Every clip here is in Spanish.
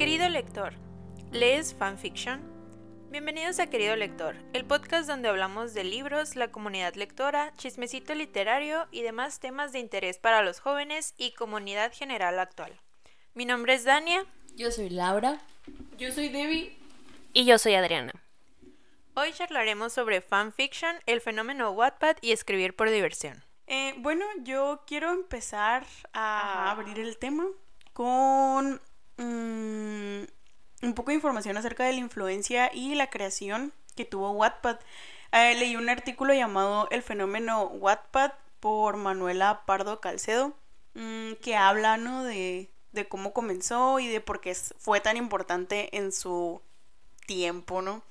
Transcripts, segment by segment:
Querido lector, ¿lees fanfiction? Bienvenidos a Querido Lector, el podcast donde hablamos de libros, la comunidad lectora, chismecito literario y demás temas de interés para los jóvenes y comunidad general actual. Mi nombre es Dania. Yo soy Laura. Yo soy Debbie. Y yo soy Adriana. Hoy charlaremos sobre fanfiction, el fenómeno Wattpad y escribir por diversión. Eh, bueno, yo quiero empezar a abrir el tema con mm, un poco de información acerca de la influencia y la creación que tuvo Wattpad. Eh, leí un artículo llamado El fenómeno Wattpad por Manuela Pardo Calcedo, mm, que habla de, de cómo comenzó y de por qué fue tan importante en su tiempo, ¿no?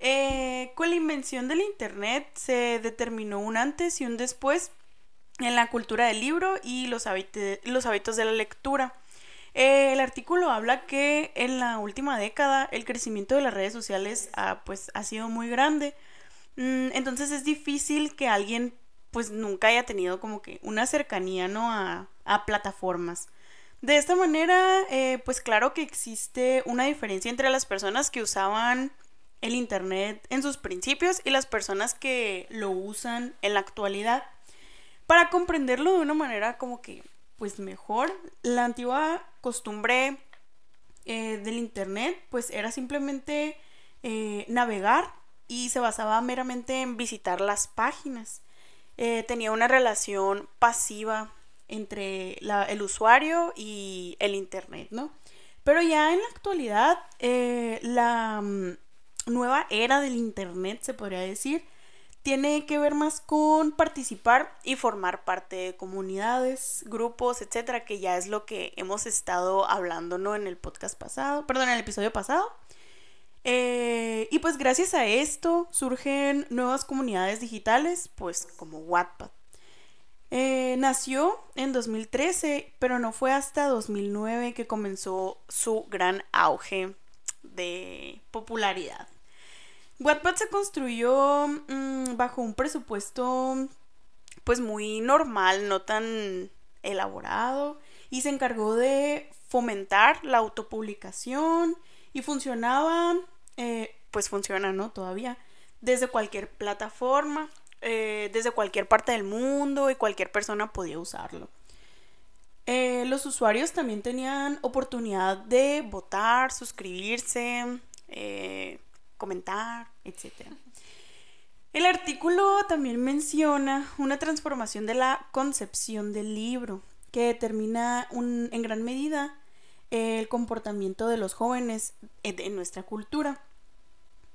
Eh, con la invención del Internet se determinó un antes y un después en la cultura del libro y los hábitos de la lectura. Eh, el artículo habla que en la última década el crecimiento de las redes sociales ha, pues, ha sido muy grande. Mm, entonces es difícil que alguien pues nunca haya tenido como que una cercanía ¿no? a, plataformas. De esta manera, eh, pues claro que existe una diferencia entre las personas que usaban el Internet en sus principios y las personas que lo usan en la actualidad. Para comprenderlo de una manera como que, pues mejor, la antigua costumbre eh, del Internet, pues era simplemente eh, navegar y se basaba meramente en visitar las páginas. Eh, tenía una relación pasiva entre el usuario y el Internet, ¿no? Pero ya en la actualidad, la mm, nueva era del Internet, se podría decir, tiene que ver más con participar y formar parte de comunidades, grupos, etcétera, que ya es lo que hemos estado hablando ¿no? en el podcast pasado, perdón, en el episodio pasado. Eh, y pues gracias a esto surgen nuevas comunidades digitales, pues como Wattpad. Eh, nació en 2013, pero no fue hasta 2009 que comenzó su gran auge de popularidad. Wattpad se construyó mm, bajo un presupuesto pues muy normal, no tan elaborado, y se encargó de fomentar la autopublicación y funcionaba, eh, pues funciona, ¿no? Todavía, desde cualquier plataforma, eh, desde cualquier parte del mundo y cualquier persona podía usarlo. Eh, los usuarios también tenían oportunidad de votar, suscribirse, comentar, etc. El artículo también menciona una transformación de la concepción del libro, que determina en gran medida el comportamiento de los jóvenes en nuestra cultura.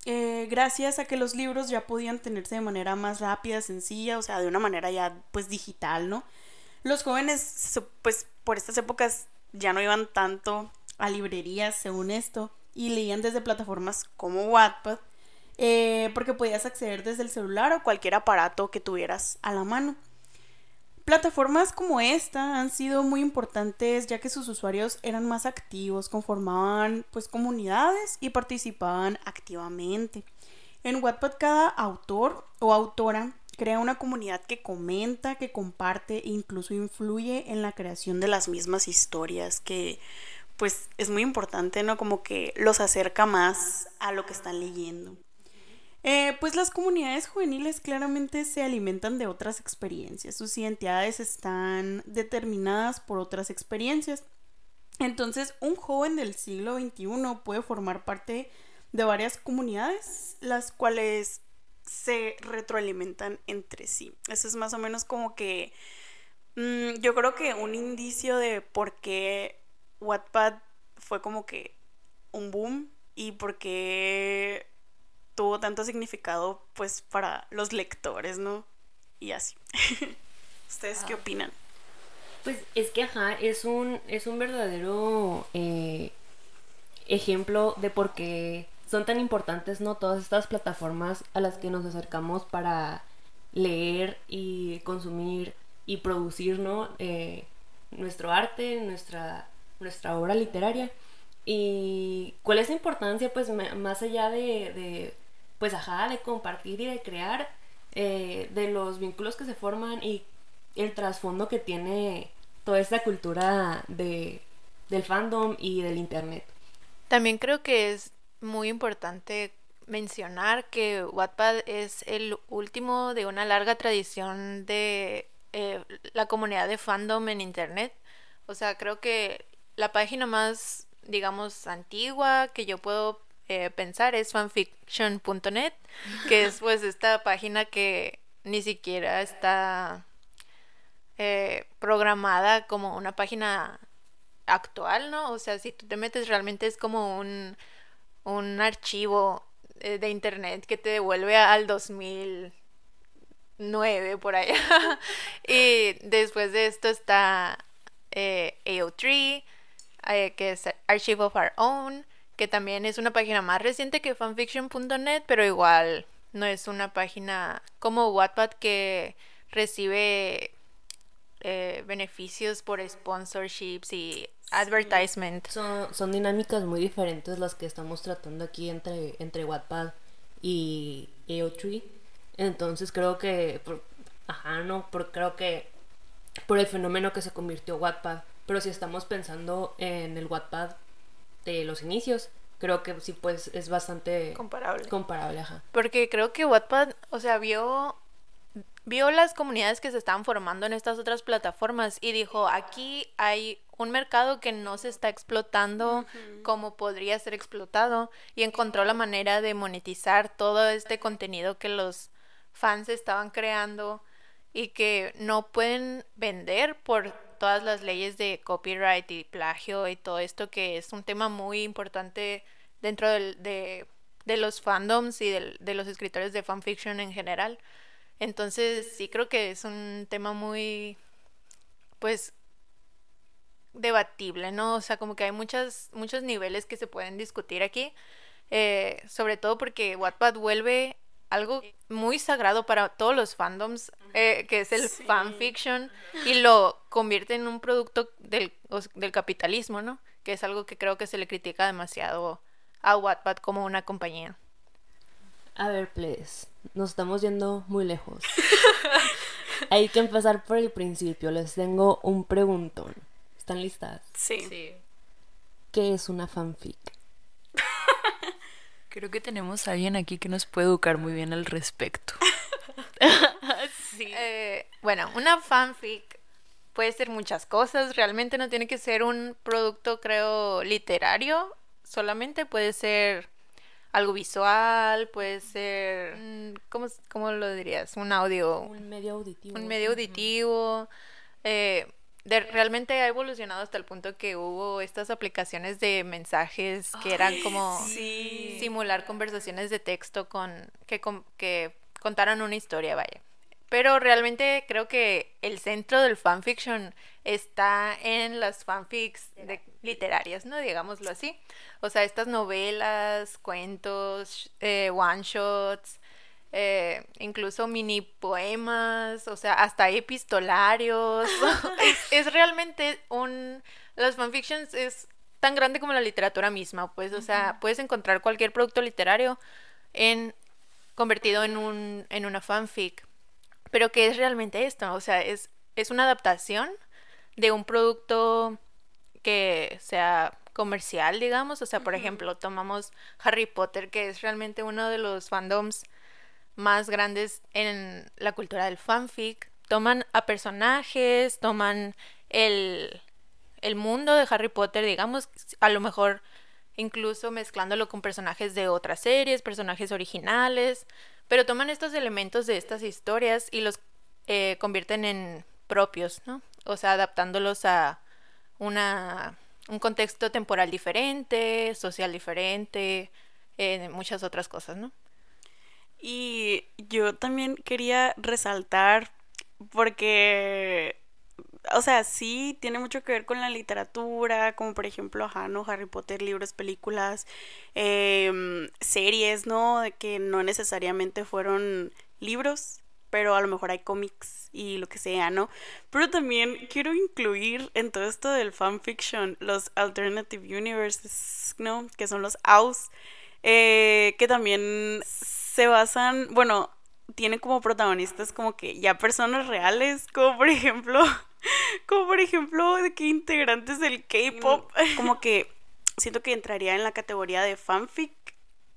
Eh, gracias a que los libros ya podían tenerse de manera más rápida, sencilla, o sea, de una manera ya pues digital, ¿no? Los jóvenes, pues por estas épocas ya no iban tanto a librerías, según esto, y leían desde plataformas como Wattpad, eh, porque podías acceder desde el celular o cualquier aparato que tuvieras a la mano. Plataformas como esta han sido muy importantes ya que sus usuarios eran más activos, conformaban pues comunidades y participaban activamente. En Wattpad cada autor o autora crea una comunidad que comenta, que comparte e incluso influye en la creación de las mismas historias que pues es muy importante, ¿no? Como que los acerca más a lo que están leyendo. Eh, pues las comunidades juveniles claramente se alimentan de otras experiencias, sus identidades están determinadas por otras experiencias. Entonces, un joven del siglo XXI puede formar parte de varias comunidades, las cuales se retroalimentan entre sí. Eso es más o menos como que mm, yo creo que un indicio de por qué Wattpad fue como que un boom y porque tuvo tanto significado pues para los lectores, ¿no? Y así. ¿Ustedes qué ah. opinan? Pues es que ajá, es un, es un verdadero eh, ejemplo de por qué son tan importantes, ¿no? Todas estas plataformas a las que nos acercamos para leer y consumir y producir, ¿no? Eh, nuestro arte, nuestra nuestra obra literaria. Y cuál es la importancia, pues, más allá de, pues, ajá, de compartir y de crear, eh, de los vínculos que se forman y el trasfondo que tiene toda esta cultura de, del fandom y del internet. También creo que es muy importante mencionar que Wattpad es el último de una larga tradición de eh, la comunidad de fandom en internet. O sea, creo que la página más, digamos, antigua que yo puedo eh, pensar es fanfiction.net, que es pues esta página que ni siquiera está eh, programada como una página actual, ¿no? O sea, si tú te metes realmente es como un, un archivo eh, de internet que te devuelve al 2009 por allá. y después de esto está eh, AO3, eh, que es Archive of Our Own, que también es una página más reciente que fanfiction.net, pero igual no es una página como Wattpad que recibe beneficios por sponsorships y advertisement. Son, son dinámicas muy diferentes las que estamos tratando aquí entre, entre Wattpad y AO3. Entonces creo que, ajá, no, por, creo que por el fenómeno que se convirtió Wattpad. Pero si estamos pensando en el Wattpad de los inicios, creo que sí, pues es bastante comparable. Comparable, ajá. Porque creo que Wattpad, o sea, vio vio las comunidades que se estaban formando en estas otras plataformas y dijo, aquí hay un mercado que no se está explotando como podría ser explotado y encontró la manera de monetizar todo este contenido que los fans estaban creando y que no pueden vender por todas las leyes de copyright y plagio y todo esto que es un tema muy importante dentro de, de, los fandoms y de los escritores de fanfiction en general. Entonces sí creo que es un tema muy, pues, debatible, ¿no? O sea, como que hay muchas, muchos niveles que se pueden discutir aquí, eh, sobre todo porque Wattpad vuelve algo muy sagrado para todos los fandoms, eh, que es el fanfiction, y lo convierte en un producto del, del capitalismo, ¿no? Que es algo que creo que se le critica demasiado a Wattpad como una compañía. A ver, please. Nos estamos yendo muy lejos. Hay que empezar por el principio. Les tengo un preguntón. ¿Están listas? Sí. ¿Qué es una fanfic? Creo que tenemos a alguien aquí que nos puede educar muy bien al respecto. sí. Eh, bueno, una fanfic puede ser muchas cosas. Realmente no tiene que ser un producto, creo, literario. Solamente puede ser algo visual, puede ser, mm, ¿cómo, cómo lo dirías? Un audio. Un medio auditivo. Un medio auditivo. Eh, de, realmente ha evolucionado hasta el punto que hubo estas aplicaciones de mensajes que eran como simular conversaciones de texto con que, que contaran una historia, vaya. Pero realmente creo que el centro del fanfiction está en las fanfics literarias, ¿no? Digámoslo así. O sea, estas novelas, cuentos, eh, one shots, eh, incluso mini poemas, o sea, hasta epistolarios. es, es, realmente un... Las fanfictions es tan grande como la literatura misma, pues, o sea, puedes encontrar cualquier producto literario en convertido en un en una fanfic. Pero ¿qué es realmente esto? O sea, es, es una adaptación de un producto que sea comercial, digamos. O sea, por ejemplo, tomamos Harry Potter, que es realmente uno de los fandoms más grandes en la cultura del fanfic. Toman a personajes, toman el, el mundo de Harry Potter, digamos, a lo mejor incluso mezclándolo con personajes de otras series, personajes originales, pero toman estos elementos de estas historias y los eh, convierten en propios, ¿no? O sea, adaptándolos a una, un contexto temporal diferente, social diferente, eh, muchas otras cosas, ¿no? Y yo también quería resaltar, porque o sea, sí tiene mucho que ver con la literatura, como por ejemplo, ajá, ¿no? Harry Potter, libros, películas, em, series, ¿no? De que no necesariamente fueron libros, pero a lo mejor hay cómics y lo que sea, ¿no? Pero también quiero incluir en todo esto del fanfiction los alternative universes, ¿no? Que son los AUS, eh, que también se basan, bueno, tienen como protagonistas como que ya personas reales, como por ejemplo como por ejemplo de que integrantes del K-pop, como que siento que entraría en la categoría de fanfic,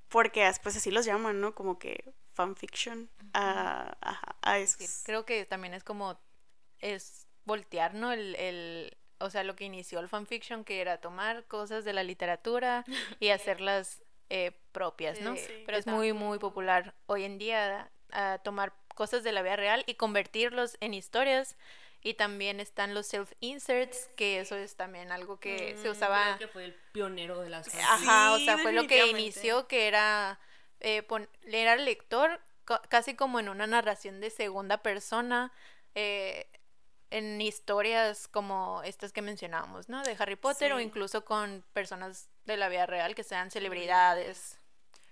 porque pues así los llaman, ¿no? Como que fanfiction a, a, eso. creo que también es como, es voltear, ¿no? El, el, o sea, lo que inició el fanfiction, que era tomar cosas de la literatura y hacerlas eh, propias, ¿no? Pero es muy, muy popular hoy en día a tomar cosas de la vida real y convertirlos en historias. Y también están los self-inserts, que eso es también algo que se mm, usaba... que fue el pionero de las... Ajá, o sea, fue lo que inició, que era eh, leer al lector casi como en una narración de segunda persona, eh, en historias como estas que mencionábamos, ¿no? De Harry Potter o incluso con personas de la vida real que sean celebridades.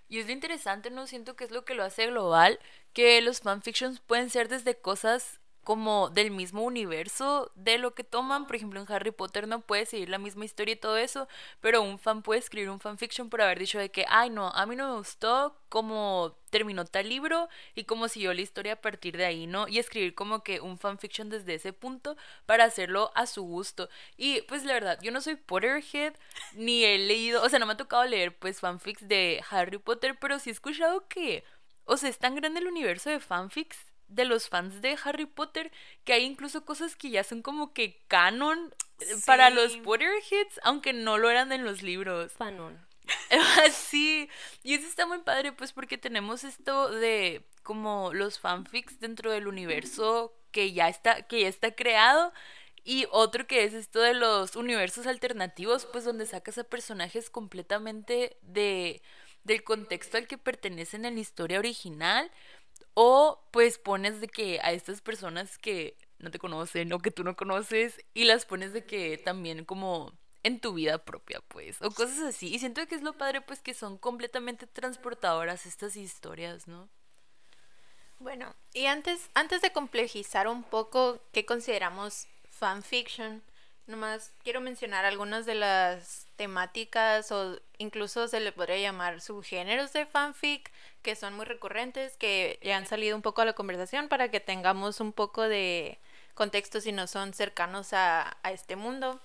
Y es lo interesante, ¿no? Siento que es lo que lo hace global, que los fanfictions pueden ser desde cosas como del mismo universo de lo que toman. Por ejemplo, en Harry Potter no puede seguir la misma historia y todo eso, pero un fan puede escribir un fanfiction por haber dicho de que, ay no, a mí no me gustó cómo terminó tal libro y cómo siguió la historia a partir de ahí, ¿no? Y escribir como que un fanfiction desde ese punto para hacerlo a su gusto. Y pues la verdad, yo no soy Potterhead, ni he leído, o sea, no me ha tocado leer pues fanfics de Harry Potter, pero sí he escuchado que, o sea, es tan grande el universo de fanfics de los fans de Harry Potter que hay incluso cosas que ya son como que canon eh, para los Potterheads, aunque no lo eran en los libros. Canon. sí, y eso está muy padre pues porque tenemos esto de como los fanfics dentro del universo que ya está que ya está creado y otro que es esto de los universos alternativos, pues donde sacas a personajes completamente de del contexto al que pertenecen en la historia original o pues pones de que a estas personas que no te conocen o que tú no conoces y las pones de que también como en tu vida propia, pues, o cosas así. Y siento que es lo padre, pues, que son completamente transportadoras estas historias, ¿no? Bueno, y antes, antes de complejizar un poco qué consideramos fanfiction, nomás quiero mencionar algunas de las temáticas o incluso se le podría llamar subgéneros de fanfic que son muy recurrentes, que ya han salido un poco a la conversación para que tengamos un poco de contexto si no son cercanos a, este mundo.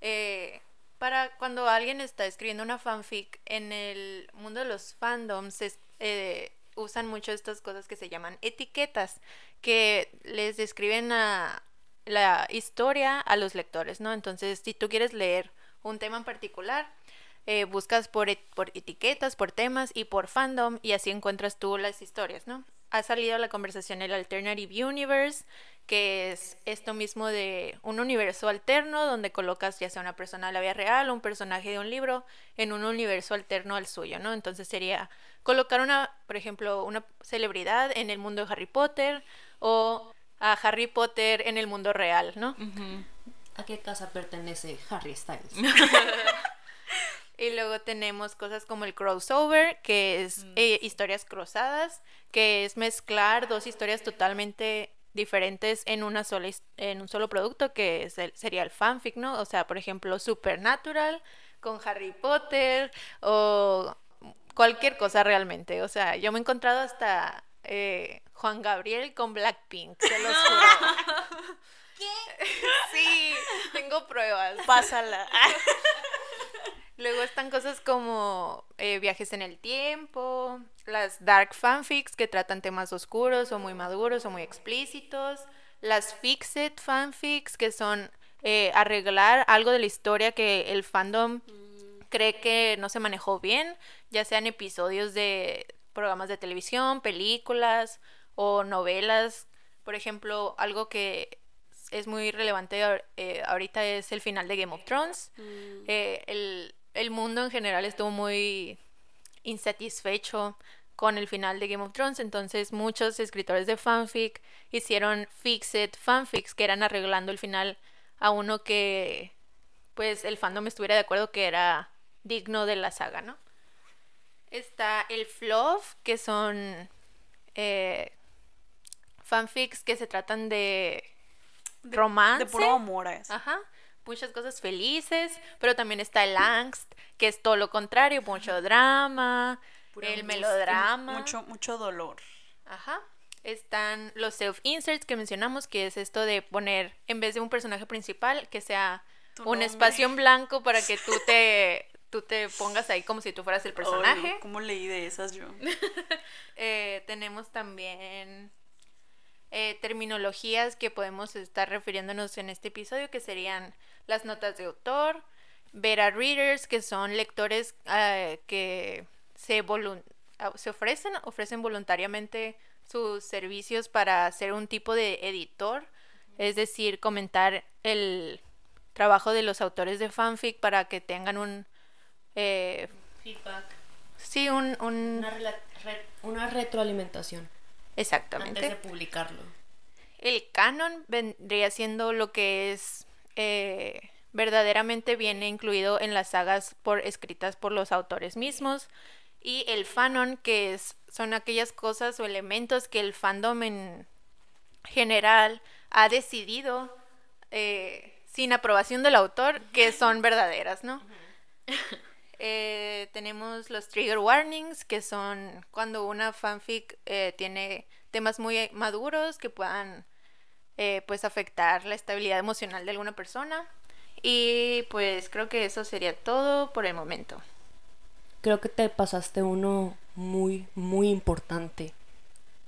Eh, para cuando alguien está escribiendo una fanfic en el mundo de los fandoms, eh, usan mucho estas cosas que se llaman etiquetas, que les describen a la historia a los lectores, ¿no? Entonces, si tú quieres leer un tema en particular, eh, buscas por, por etiquetas, por temas y por fandom y así encuentras tú las historias, ¿no? Ha salido la conversación el Alternative Universe, que es esto mismo de un universo alterno donde colocas ya sea una persona de la vida real o un personaje de un libro en un universo alterno al suyo, ¿no? Entonces sería colocar una, por ejemplo, una celebridad en el mundo de Harry Potter o a Harry Potter en el mundo real, ¿no? ¿A qué casa pertenece Harry Styles? y luego tenemos cosas como el crossover, que es mm. eh, historias cruzadas, que es mezclar dos historias totalmente diferentes en una sola en un solo producto que es el, sería el fanfic, ¿no? O sea, por ejemplo, Supernatural con Harry Potter o cualquier cosa realmente. O sea, yo me he encontrado hasta eh, Juan Gabriel con Blackpink, se los juro. ¿Qué? Sí, tengo pruebas. Pásala. Luego están cosas como eh, viajes en el tiempo, las dark fanfics que tratan temas oscuros o muy maduros o muy explícitos, las fixed fanfics que son eh, arreglar algo de la historia que el fandom cree que no se manejó bien, ya sean episodios de programas de televisión, películas o novelas. Por ejemplo, algo que es muy relevante eh, ahorita es el final de Game of Thrones. Mm. Eh, el, mundo en general estuvo muy insatisfecho con el final de Game of Thrones, entonces muchos escritores de fanfic hicieron fixed fanfics que eran arreglando el final a uno que pues el fandom estuviera de acuerdo que era digno de la saga, ¿no? Está el fluff, que son eh, fanfics que se tratan de romance. De puro amor Ajá. Muchas cosas felices, pero también está el angst, que es todo lo contrario, mucho drama, el melodrama. Mucho, mucho dolor. Ajá. Están los self-inserts que mencionamos, que es esto de poner, en vez de un personaje principal, que sea un espacio en blanco para que tú te, tú te pongas ahí como si tú fueras el personaje. ¿Cómo leí de esas yo? Eh, tenemos también eh, terminologías que podemos estar refiriéndonos en este episodio, que serían las notas de autor, beta readers, que son lectores eh, que se, se ofrecen, ofrecen voluntariamente sus servicios para ser un tipo de editor, es decir, comentar el trabajo de los autores de fanfic para que tengan un eh, feedback. Sí, un, una, retroalimentación. Exactamente. Antes de publicarlo. El canon vendría siendo lo que es eh, verdaderamente viene incluido en las sagas por escritas por los autores mismos y el fanon que es son aquellas cosas o elementos que el fandom en general ha decidido eh, sin aprobación del autor que son verdaderas, ¿no? Eh, tenemos los trigger warnings, que son cuando una fanfic eh, tiene temas muy maduros que puedan pues afectar la estabilidad emocional de alguna persona. Y pues creo que eso sería todo por el momento. Creo que te pasaste uno muy, muy importante.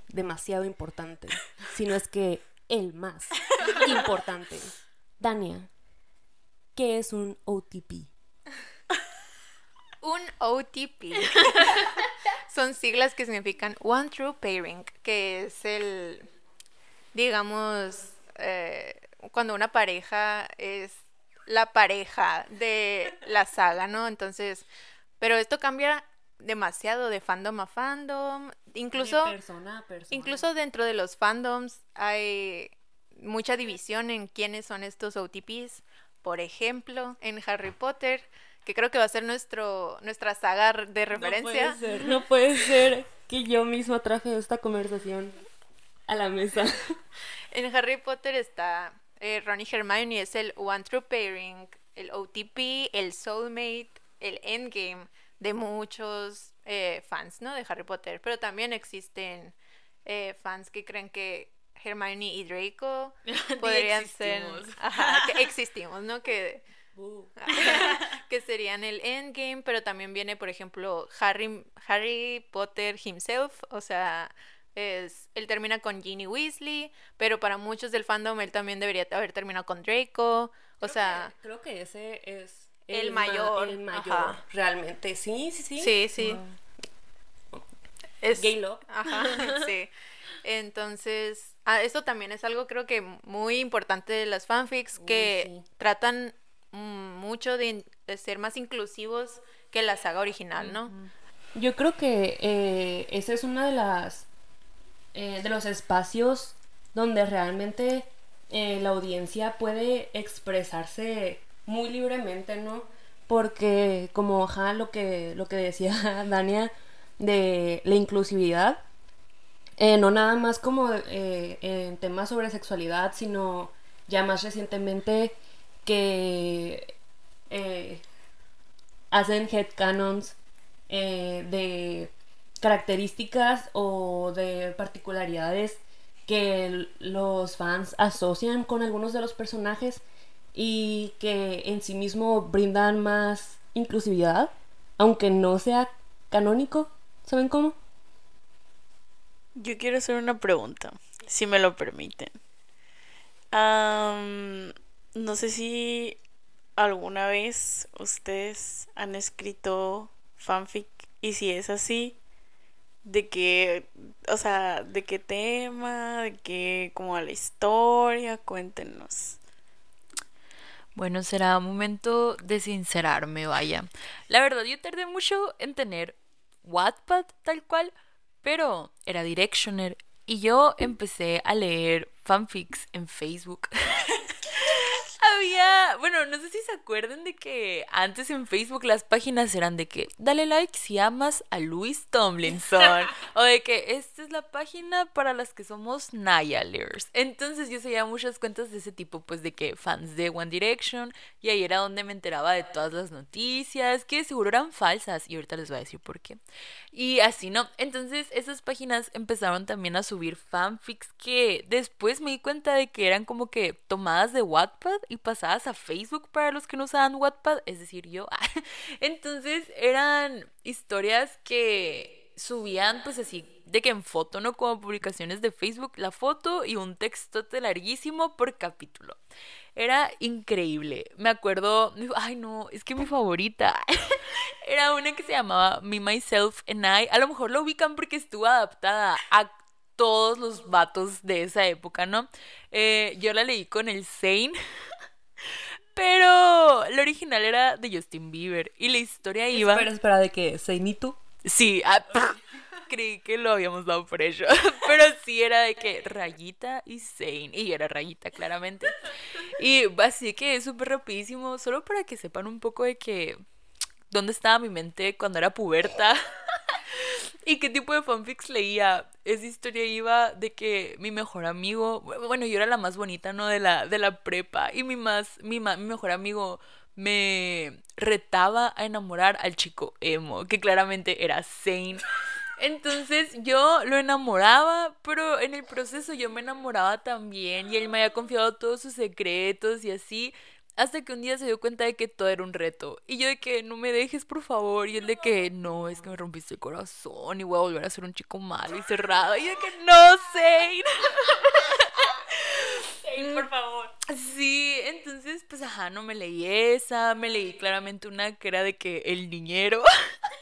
Demasiado importante. Si no es que el más importante. Dania, ¿qué es un OTP? Un OTP son siglas que significan One True Pairing, que es el, digamos, eh, cuando una pareja es la pareja de la saga, ¿no? Entonces, pero esto cambia demasiado de fandom a fandom, incluso persona persona. incluso dentro de los fandoms hay mucha división en quiénes son estos OTPs. Por ejemplo, en Harry Potter, que creo que va a ser nuestro nuestra saga de referencia. No puede ser, no puede ser que yo misma traje esta conversación a la mesa. en Harry Potter está eh, Ron y Hermione es el One True Pairing, el OTP, el Soulmate, el Endgame de muchos eh, fans, ¿no? De Harry Potter. Pero también existen eh, fans que creen que Hermione y Draco podrían ser... Ajá, que existimos, ¿no? Que... que serían el endgame, pero también viene, por ejemplo, Harry, Harry Potter himself, o sea, es, él termina con Ginny Weasley, pero para muchos del fandom él también debería haber terminado con Draco, o sea... creo que ese es el, mayor. el mayor, realmente. Sí, sí, sí. Sí, sí. Es. Ajá, sí. Entonces, ah, esto también es algo creo que muy importante de las fanfics que tratan mucho de, ser más inclusivos que la saga original, ¿no? Yo creo que eh, ese es uno de las eh, de los espacios donde realmente eh, la audiencia puede expresarse muy libremente, ¿no? Porque como ajá, lo que, lo que decía Dania de la inclusividad, eh, no nada más como en temas sobre sexualidad, sino ya más recientemente que eh, hacen headcanons eh, de características o de particularidades que los fans asocian con algunos de los personajes y que en sí mismo brindan más inclusividad, aunque no sea canónico. ¿Saben cómo? Yo quiero hacer una pregunta, si me lo permiten. No sé si alguna vez ustedes han escrito fanfic y si es así, de qué, o sea, de qué tema, de qué, como la historia, cuéntenos. Bueno, será momento de sincerarme, vaya. La verdad, yo tardé mucho en tener Wattpad tal cual, pero era Directioner y yo empecé a leer fanfics en Facebook. había, bueno, no sé si se acuerdan de que antes en Facebook las páginas eran de que dale like si amas a Louis Tomlinson o de que esta es la página para las que somos Nayalers. Entonces yo seguía muchas cuentas de ese tipo, pues de que fans de One Direction y ahí era donde me enteraba de todas las noticias que seguro eran falsas y ahorita les voy a decir por qué. Y así no, entonces esas páginas empezaron también a subir fanfics que después me di cuenta de que eran como que tomadas de Wattpad y pasadas a Facebook para los que no usaban Wattpad, es decir, yo. Entonces eran historias que subían pues así de que en foto, ¿no? Como publicaciones de Facebook, la foto y un textote larguísimo por capítulo. Era increíble. Me acuerdo, ay no, es que mi favorita era una que se llamaba Me, Myself and I. A lo mejor lo ubican porque estuvo adaptada a todos los vatos de esa época, ¿no? Eh, yo la leí con el Zane. Pero la original era de Justin Bieber y la historia iba... Espera, espera, ¿de qué? ¿Zane y tú? Sí, ah, creí que lo habíamos dado por ello. Pero sí era de que Rayita y Zane. Y era Rayita, claramente. Y así que es súper rapidísimo, solo para que sepan un poco de que. ¿Dónde estaba mi mente cuando era puberta? ¿Y qué tipo de fanfics leía? Esa historia iba de que mi mejor amigo, bueno, yo era la más bonita, ¿no? De la, de la prepa. Y mi más, mi, mi mejor amigo me retaba a enamorar al chico emo, que claramente era Zane. Entonces yo lo enamoraba, pero en el proceso yo me enamoraba también y él me había confiado todos sus secretos y así. Hasta que un día se dio cuenta de que todo era un reto. Y yo de que no me dejes, por favor. Y él de que no, es que me rompiste el corazón y voy a volver a ser un chico malo y cerrado. Y yo de que no, Zane. Zane, por favor. Sí, entonces, pues ajá, no me leí esa. Me leí claramente una que era de que el niñero.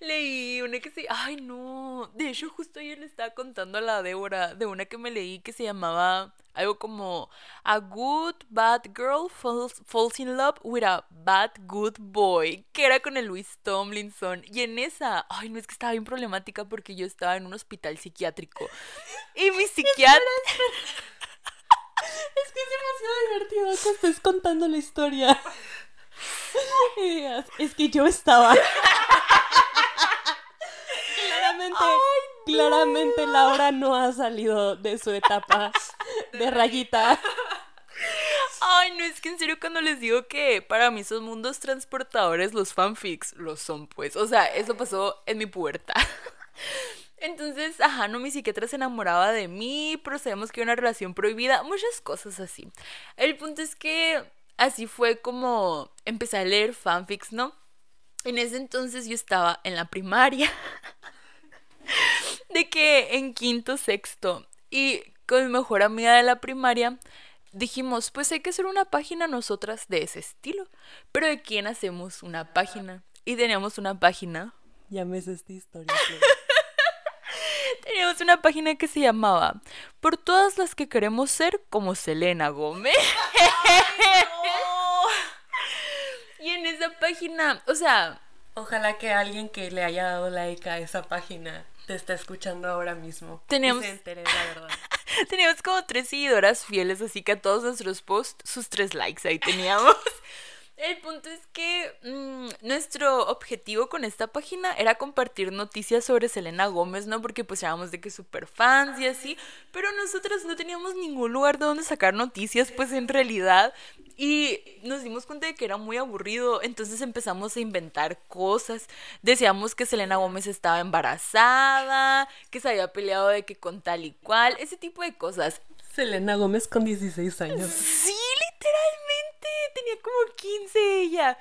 leí una que se... Ay, no. De hecho, justo ayer le estaba contando a la Débora de una que me leí que se llamaba algo como A Good Bad Girl falls, falls in Love with a Bad Good Boy, que era con el Luis Tomlinson. Y en esa, ay, no es que estaba bien problemática porque yo estaba en un hospital psiquiátrico. Y mi psiquiatra... Es que es demasiado divertido que estés contando la historia. Y digas, es que yo estaba. claramente, claramente Laura no ha salido de su etapa de rayita. Ay, no, es que en serio cuando les digo que para mí son mundos transportadores los fanfics, lo son pues. O sea, eso pasó en mi puerta. Entonces, ajá, no, mi psiquiatra se enamoraba de mí, pero sabemos que una relación prohibida, muchas cosas así. El punto es que así fue como empecé a leer fanfics, ¿no? En ese entonces yo estaba en la primaria. de que en quinto, sexto. Y con mi mejor amiga de la primaria dijimos, pues hay que hacer una página nosotras de ese estilo. Pero ¿de quién hacemos una página? Y teníamos una página. Ya me esta historia. teníamos una página que se llamaba Por todas las que queremos ser como Selena Gómez. y en esa página, o sea... Ojalá que alguien que le haya dado like a esa página te está escuchando ahora mismo. Teníamos... se entere la verdad. teníamos como tres seguidoras fieles, así que a todos nuestros posts, sus tres likes ahí teníamos. El punto es que mm, nuestro objetivo con esta página era compartir noticias sobre Selena Gómez, ¿no? Porque pues éramos de que super fans y así, pero nosotras no teníamos ningún lugar de donde sacar noticias, pues en realidad. Y nos dimos cuenta de que era muy aburrido, entonces empezamos a inventar cosas. Decíamos que Selena Gómez estaba embarazada, que se había peleado de que con tal y cual, ese tipo de cosas. Selena Gómez con 16 años. Sí, literalmente. Tenía como 15 ella.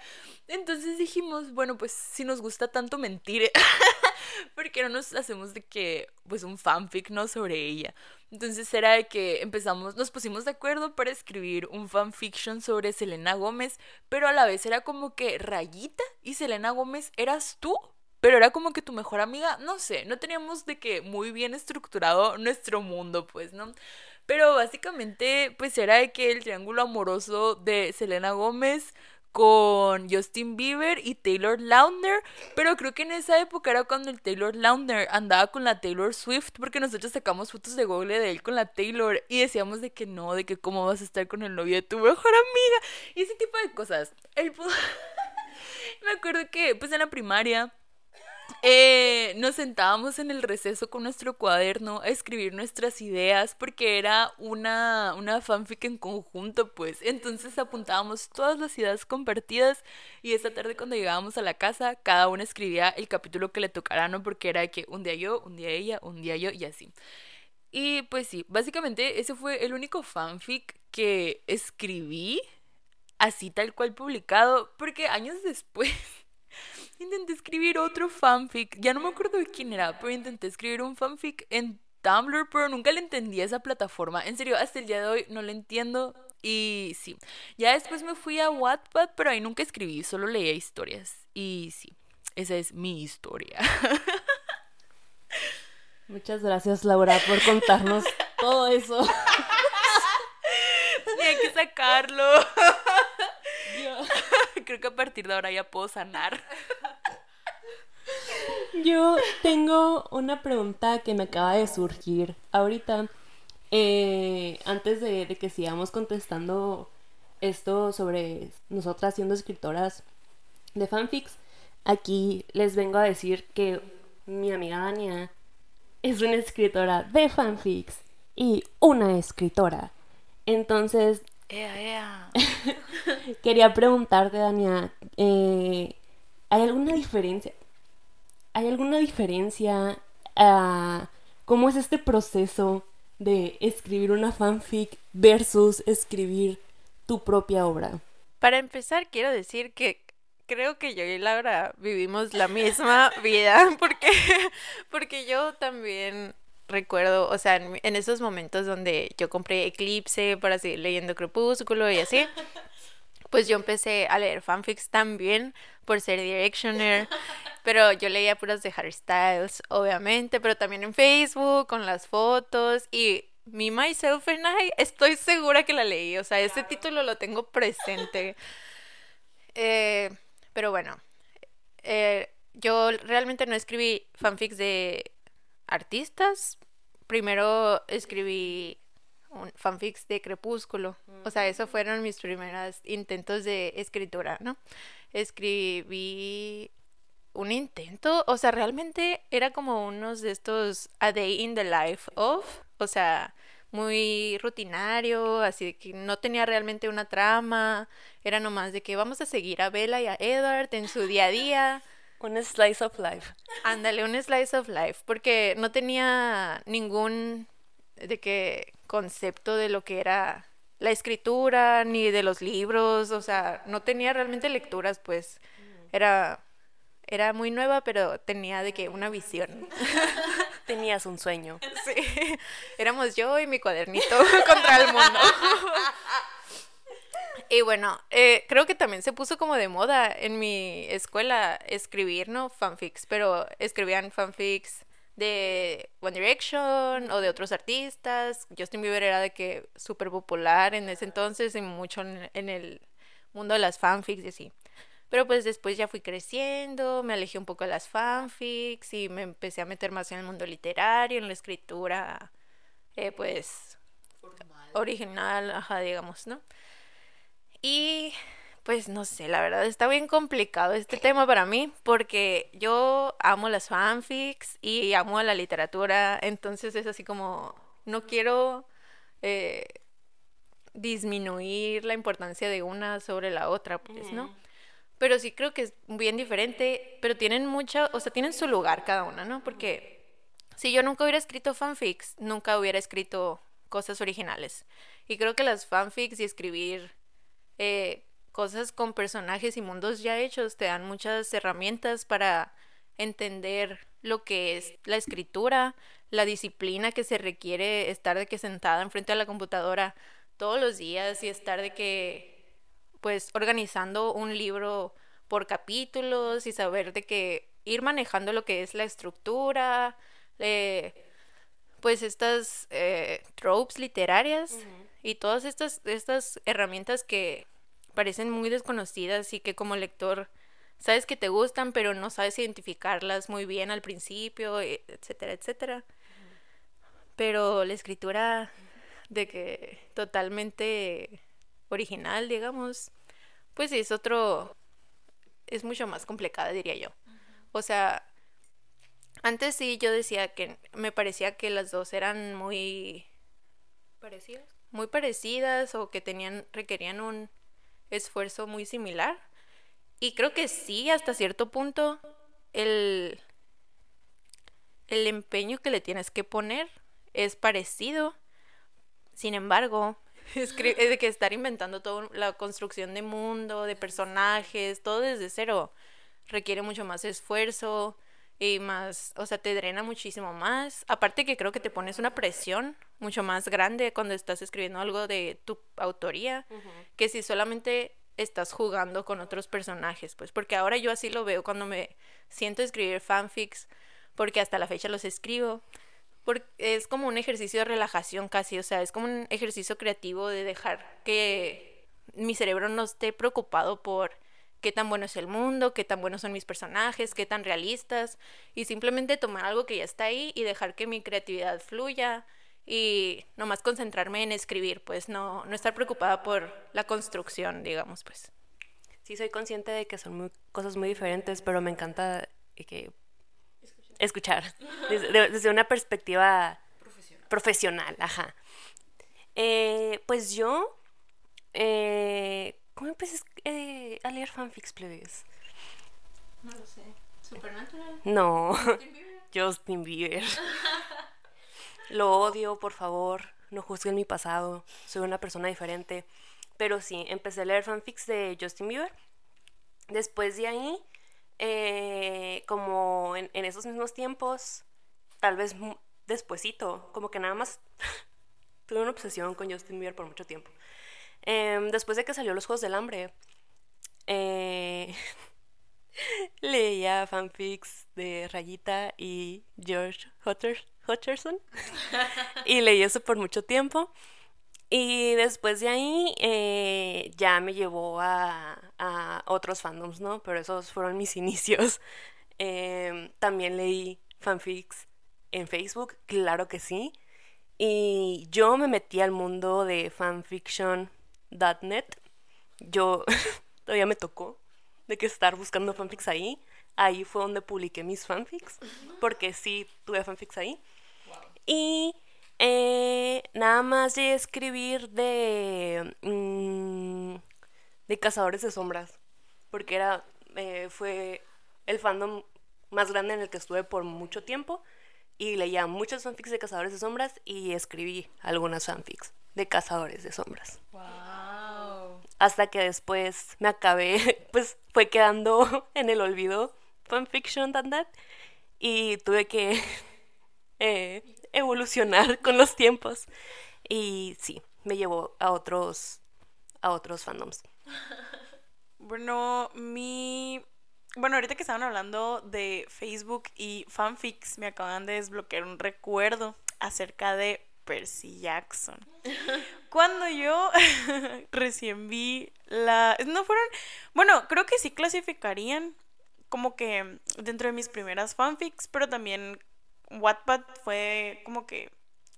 Entonces dijimos, bueno, pues si nos gusta tanto mentir, ¿por qué no nos hacemos de que, pues un fanfic, ¿no? Sobre ella. Entonces era de que empezamos, nos pusimos de acuerdo para escribir un fanfiction sobre Selena Gómez, pero a la vez era como que Rayita y Selena Gómez eras tú pero era como que tu mejor amiga, no sé, no teníamos de que muy bien estructurado nuestro mundo, pues, ¿no? Pero básicamente, pues era de que el triángulo amoroso de Selena Gómez con Justin Bieber y Taylor Lautner, pero creo que en esa época era cuando el Taylor Lautner andaba con la Taylor Swift, porque nosotros sacamos fotos de Google de él con la Taylor y decíamos de que no, de que cómo vas a estar con el novio de tu mejor amiga y ese tipo de cosas. El... Me acuerdo que pues en la primaria eh, nos sentábamos en el receso con nuestro cuaderno a escribir nuestras ideas porque era una, una fanfic en conjunto, pues. Entonces apuntábamos todas las ideas compartidas y esa tarde cuando llegábamos a la casa, cada uno escribía el capítulo que le tocara, ¿no? Porque era que un día yo, un día ella, un día yo y así. Y pues sí, básicamente ese fue el único fanfic que escribí así tal cual publicado, porque años después intenté escribir otro fanfic, ya no me acuerdo de quién era, pero intenté escribir un fanfic en Tumblr, pero nunca le entendí a esa plataforma. En serio, hasta el día de hoy no lo entiendo. Y sí, ya después me fui a Wattpad, pero ahí nunca escribí, solo leía historias. Y sí, esa es mi historia. Muchas gracias, Laura, por contarnos todo eso. Tenía que sacarlo. Creo que a partir de ahora ya puedo sanar. Yo tengo una pregunta que me acaba de surgir ahorita. Eh, antes de, de, que sigamos contestando esto sobre nosotras siendo escritoras de fanfics, aquí les vengo a decir que mi amiga Dania es una escritora de fanfics y una escritora. Entonces, quería preguntarte, Dania, eh, ¿hay alguna diferencia? ¿Hay alguna diferencia a cómo es este proceso de escribir una fanfic versus escribir tu propia obra? Para empezar, quiero decir que creo que yo y Laura vivimos la misma vida porque, porque yo también recuerdo, o sea, en, esos momentos donde yo compré Eclipse para seguir leyendo Crepúsculo y así, pues yo empecé a leer fanfics también por ser Directioner, pero yo leía puras de Harry Styles, obviamente, pero también en Facebook con las fotos y Me, Myself and I, estoy segura que la leí, o sea, ese título lo tengo presente. Eh, pero bueno, eh, yo realmente no escribí fanfics de artistas. Primero escribí un fanfics de Crepúsculo. O sea, esos fueron mis primeros intentos de escritura, ¿no? Escribí un intento, o sea, realmente era como unos de estos A Day in the Life of, o sea, muy rutinario, así que no tenía realmente una trama, era nomás de que vamos a seguir a Bella y a Edward en su día a día. Un slice of life. Ándale, un slice of life, porque no tenía ningún de qué concepto de lo que era la escritura ni de los libros, o sea, no tenía realmente lecturas, pues era era muy nueva, pero tenía de que una visión. Tenías un sueño. Sí, éramos yo y mi cuadernito contra el mundo. Y bueno, eh, creo que también se puso como de moda en mi escuela escribir, ¿no? Fanfics, pero escribían fanfics de One Direction o de otros artistas. Justin Bieber era de que súper popular en ese entonces y mucho en, en, el mundo de las fanfics y así. Pero pues después ya fui creciendo, me alejé un poco de las fanfics y me empecé a meter más en el mundo literario, en la escritura, eh, pues, original, ajá, digamos, ¿no? Y pues no sé, la verdad está bien complicado este tema para mí porque yo amo las fanfics y amo la literatura, entonces es así como, no quiero... Eh, disminuir la importancia de una sobre la otra, pues, ¿no? pero sí creo que es bien diferente, pero tienen mucha, o sea, tienen su lugar cada una, ¿no? Porque si yo nunca hubiera escrito fanfics, nunca hubiera escrito cosas originales. Y creo que las fanfics y escribir eh, cosas con personajes y mundos ya hechos te dan muchas herramientas para entender lo que es la escritura, la disciplina que se requiere estar de que sentada enfrente de la computadora todos los días y estar de que pues organizando un libro por capítulos y saber de que ir manejando lo que es la estructura, pues estas eh, tropes literarias y todas estas, estas herramientas que parecen muy desconocidas y que como lector sabes que te gustan pero no sabes identificarlas muy bien al principio, e, etcétera, etcétera. Pero la escritura de que totalmente original, digamos, pues es otro, es mucho más complicada, diría yo. O sea, antes sí yo decía que me parecía que las dos eran muy parecidas, muy parecidas o que tenían requerían un esfuerzo muy similar. Y creo que sí, hasta cierto punto el el empeño que le tienes que poner es parecido. Sin embargo, es de que estar inventando toda la construcción de mundo, de personajes, todo desde cero, requiere mucho más esfuerzo y más, o sea, te drena muchísimo más. Aparte que creo que te pones una presión mucho más grande cuando estás escribiendo algo de tu autoría, que si solamente estás jugando con otros personajes, pues porque ahora yo así lo veo cuando me siento a escribir fanfics, porque hasta la fecha los escribo, porque es como un ejercicio de relajación casi, o sea, es como un ejercicio creativo de dejar que mi cerebro no esté preocupado por qué tan bueno es el mundo, qué tan buenos son mis personajes, qué tan realistas, y simplemente tomar algo que ya está ahí y dejar que mi creatividad fluya y nomás concentrarme en escribir, pues no, no estar preocupada por la construcción, digamos, pues. Sí, soy consciente de que son muy, cosas muy diferentes, pero me encanta que escuchar, desde, una perspectiva profesional, ajá. Eh, pues yo, eh, ¿cómo empecé eh, a leer fanfics, plebes? No lo sé. ¿Supernatural? No. Justin Bieber. Lo odio, por favor. No juzguen mi pasado. Soy una persona diferente. Pero sí, empecé a leer fanfics de Justin Bieber. Después de ahí, eh, como en, esos mismos tiempos, tal vez despuesito, como que nada más tuve una obsesión con Justin Bieber por mucho tiempo. Em, después de que salió Los Juegos del Hambre, eh, leía fanfics de Rayita y George Hutcherson. y leí eso por mucho tiempo. Y después de ahí eh, ya me llevó a, otros fandoms, ¿no? Pero esos fueron mis inicios. Em, también leí fanfics en Facebook, claro que sí. Y yo me metí al mundo de fanfiction.net. Yo todavía me tocó de que estar buscando fanfics ahí. Ahí fue donde publiqué mis fanfics, porque sí tuve fanfics ahí. Y eh, nada más de escribir de, mm, de Cazadores de Sombras, porque era, eh, fue el fandom más grande en el que estuve por mucho tiempo y leía muchos fanfics de Cazadores de Sombras y escribí algunas fanfics de Cazadores de Sombras. Wow. Hasta que después me acabé, pues fue quedando en el olvido fanfiction that y tuve que eh, evolucionar con los tiempos y sí, me llevó a otros a otros fandoms. Bueno, mi bueno, ahorita que estaban hablando de Facebook y fanfics, me acaban de desbloquear un recuerdo acerca de Percy Jackson. Cuando yo recién vi la... No fueron... Bueno, creo que sí clasificarían como que dentro de mis primeras fanfics, pero también Wattpad fue como que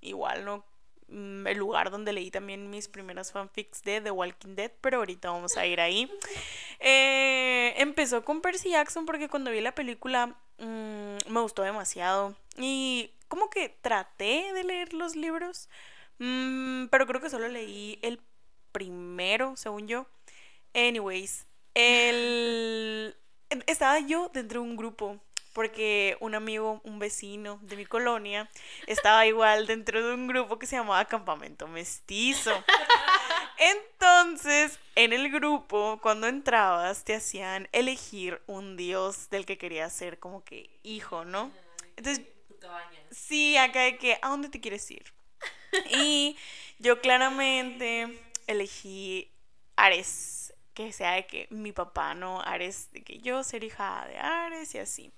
igual, ¿no? Mm, el lugar donde leí también mis primeras fanfics de The Walking Dead, pero ahorita vamos a ir ahí. Eh, empezó con Percy Jackson porque cuando vi la película mm, me gustó demasiado y como que traté de leer los libros, mm, pero creo que solo leí el primero, según yo. Anyways, el... estaba yo dentro de un grupo porque un amigo, un vecino de mi colonia, estaba igual dentro de un grupo que se llamaba Campamento Mestizo. Entonces, en el grupo, cuando entrabas, te hacían elegir un dios del que querías ser como que hijo, ¿no? Entonces, sí, acá de que, ¿a dónde te quieres ir? Y yo claramente elegí Ares, que sea de que mi papá, ¿no? Ares, de que yo ser hija de Ares y así.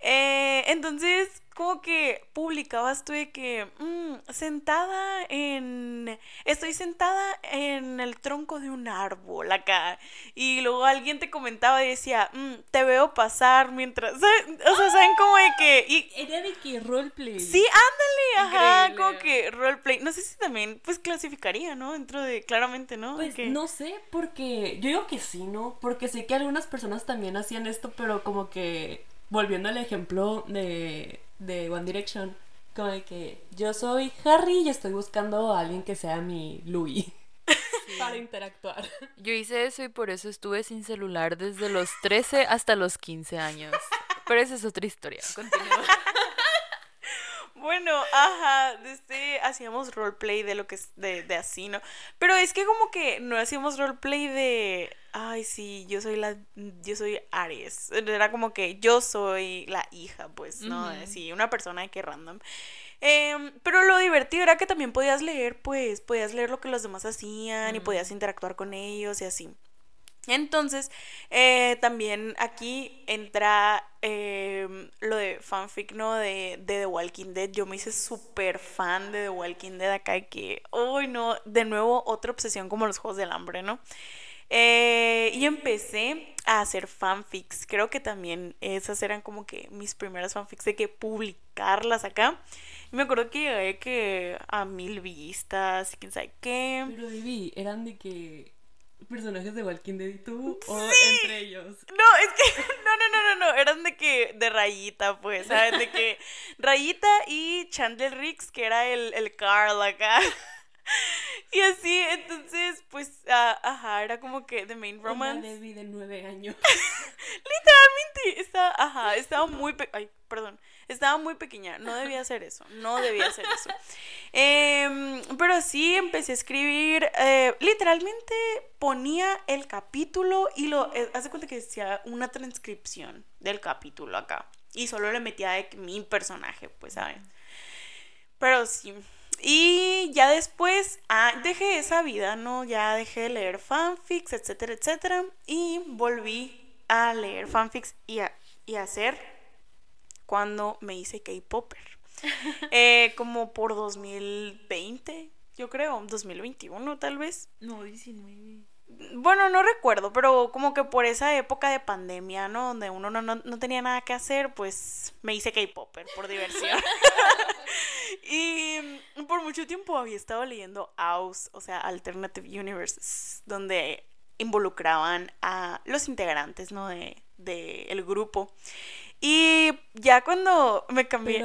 Eh, entonces, como que publicabas tú de que mm, sentada en. Estoy sentada en el tronco de un árbol acá. Y luego alguien te comentaba y decía, mm, te veo pasar mientras. O sea, ¿saben como de que.? Y... Era de que roleplay. Sí, ándale, ajá, como que roleplay. No sé si también, pues clasificaría, ¿no? Dentro de. Claramente, ¿no? Pues no sé, porque. Yo digo que sí, ¿no? Porque sé que algunas personas también hacían esto, pero como que volviendo al ejemplo de, de One Direction, como de que yo soy Harry y estoy buscando a alguien que sea mi Louis. Para interactuar. Yo hice eso y por eso estuve sin celular desde los 13 hasta los 15 años. Pero esa es otra historia. Continúa. Bueno, ajá, este, hacíamos roleplay de lo que es de, de así, ¿no? Pero es que como que no hacíamos roleplay de, ay, sí, yo soy la, yo soy Aries. Era como que yo soy la hija, pues, ¿no? Sí, una persona que random. Em, pero lo divertido era que también podías leer, pues, podías leer lo que los demás hacían y podías interactuar con ellos y así. Entonces, eh, también aquí entra em, lo de fanfic, ¿no? De, de, The Walking Dead. Yo me hice súper fan de The Walking Dead acá, que, uy, no, de nuevo otra obsesión como los Juegos del Hambre, ¿no? Eh, y empecé a hacer fanfics. Creo que también esas eran como que mis primeras fanfics de que publicarlas acá. Y me acuerdo que llegué que a mil vistas, quién sabe qué. Pero Vivi, eran de que personajes de Walking Dead y tú o entre ellos. No, es que no, no, no, no, no, eran de que de Rayita, pues, ¿sabes? De que Rayita y Chandler Riggs, que era el, el Carl acá. Y así, entonces, pues, ah, ajá, era como que The Main Romance. Una Debbie de nueve años. Literalmente, estaba, ajá, estaba muy, ay, perdón, estaba muy pequeña, no debía hacer eso, no debía hacer eso. Em, pero sí, empecé a escribir, eh, literalmente ponía el capítulo y lo, eh, hace cuenta que decía una transcripción del capítulo acá. Y solo le metía de mi personaje, pues, ¿saben? Pero sí, y ya después ah, dejé esa vida, ¿no? Ya dejé de leer fanfics, etcétera, etcétera. Y volví a leer fanfics y a, y hacer cuando me hice K-Popper. Eh, como por 2020, yo creo, 2021 tal vez. No, 19 bueno, no recuerdo, pero como que por esa época de pandemia, ¿no? Donde uno no, no, tenía nada que hacer, pues me hice K-Popper por diversión. y por mucho tiempo había estado leyendo AUS, o sea, Alternative Universes, donde involucraban a los integrantes, ¿no? De, de el grupo. Y ya cuando me cambié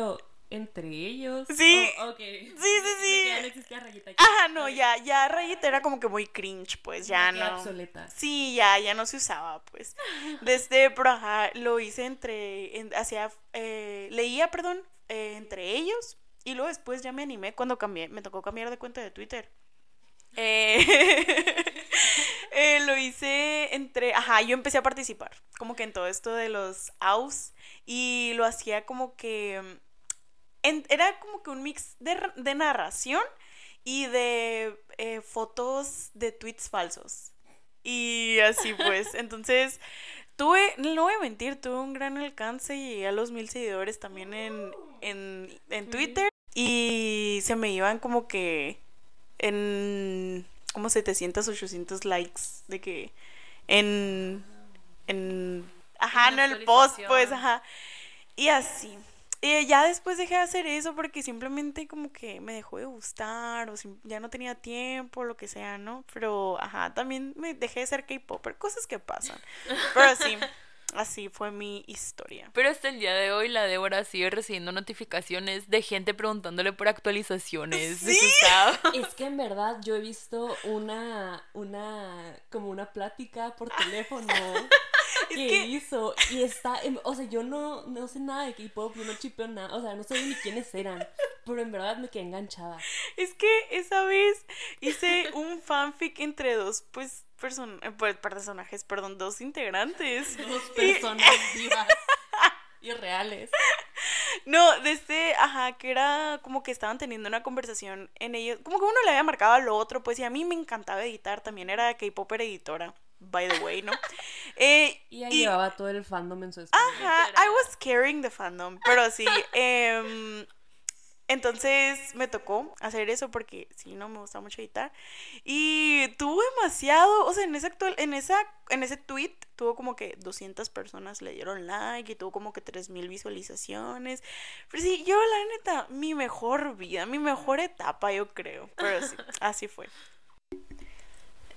entre ellos. Sí. Oh. Sí, sí, sí. ya no existía Rayita Ajá, no, ya, ya Rayita era como que muy cringe, pues ya no. obsoleta. Sí, ya, ya no se usaba, pues. Desde, pero ajá, lo hice entre, hacía, eh, leía, perdón, eh, entre ellos. Y luego después ya me animé cuando cambié, me tocó cambiar de cuenta de Twitter. Eh, eh, lo hice entre, ajá, yo empecé a participar, como que en todo esto de los AUS y lo hacía como que era como que un mix de, narración y de eh, fotos de tweets falsos. Y así pues, entonces tuve, no voy a mentir, tuve un gran alcance y llegué a los mil seguidores también en, en, en Twitter y se me iban como que en como 700, 800 likes de que en, en, ajá, en el post, pues, ajá. Y así. Y ya después dejé de hacer eso porque simplemente como que me dejó de gustar o ya no tenía tiempo, lo que sea, ¿no? Pero, ajá, también me dejé de ser K-Popper, cosas que pasan. Pero sí, así fue mi historia. Pero hasta el día de hoy la Débora sigue recibiendo notificaciones de gente preguntándole por actualizaciones ¿Sí? Es que en verdad yo he visto una, una, como una plática por teléfono ¿Qué hizo y está, o sea, yo no, no sé nada de K-pop, yo no chipeo nada, o sea, no sé ni quiénes eran, pero en verdad me quedé enganchada. Es que esa vez hice un fanfic entre dos, pues, person pues, personajes, perdón, dos integrantes. Dos personas vivas y reales. No, desde, este, ajá, que era como que estaban teniendo una conversación en ellos, como que uno le había marcado al otro, pues, y a mí me encantaba editar, también era K-Popper editora by the way, ¿no? Eh, y ahí llevaba todo el fandom en su espalda. Ajá, I was carrying the fandom, pero sí. Em, entonces me tocó hacer eso porque sí, no me gusta mucho editar. Y tuvo demasiado, o sea, en ese actual, en esa, en ese tweet tuvo como que 200 personas le dieron like y tuvo como que 3000 visualizaciones. Pero sí, yo la neta, mi mejor vida, mi mejor etapa, yo creo. Pero sí, así fue.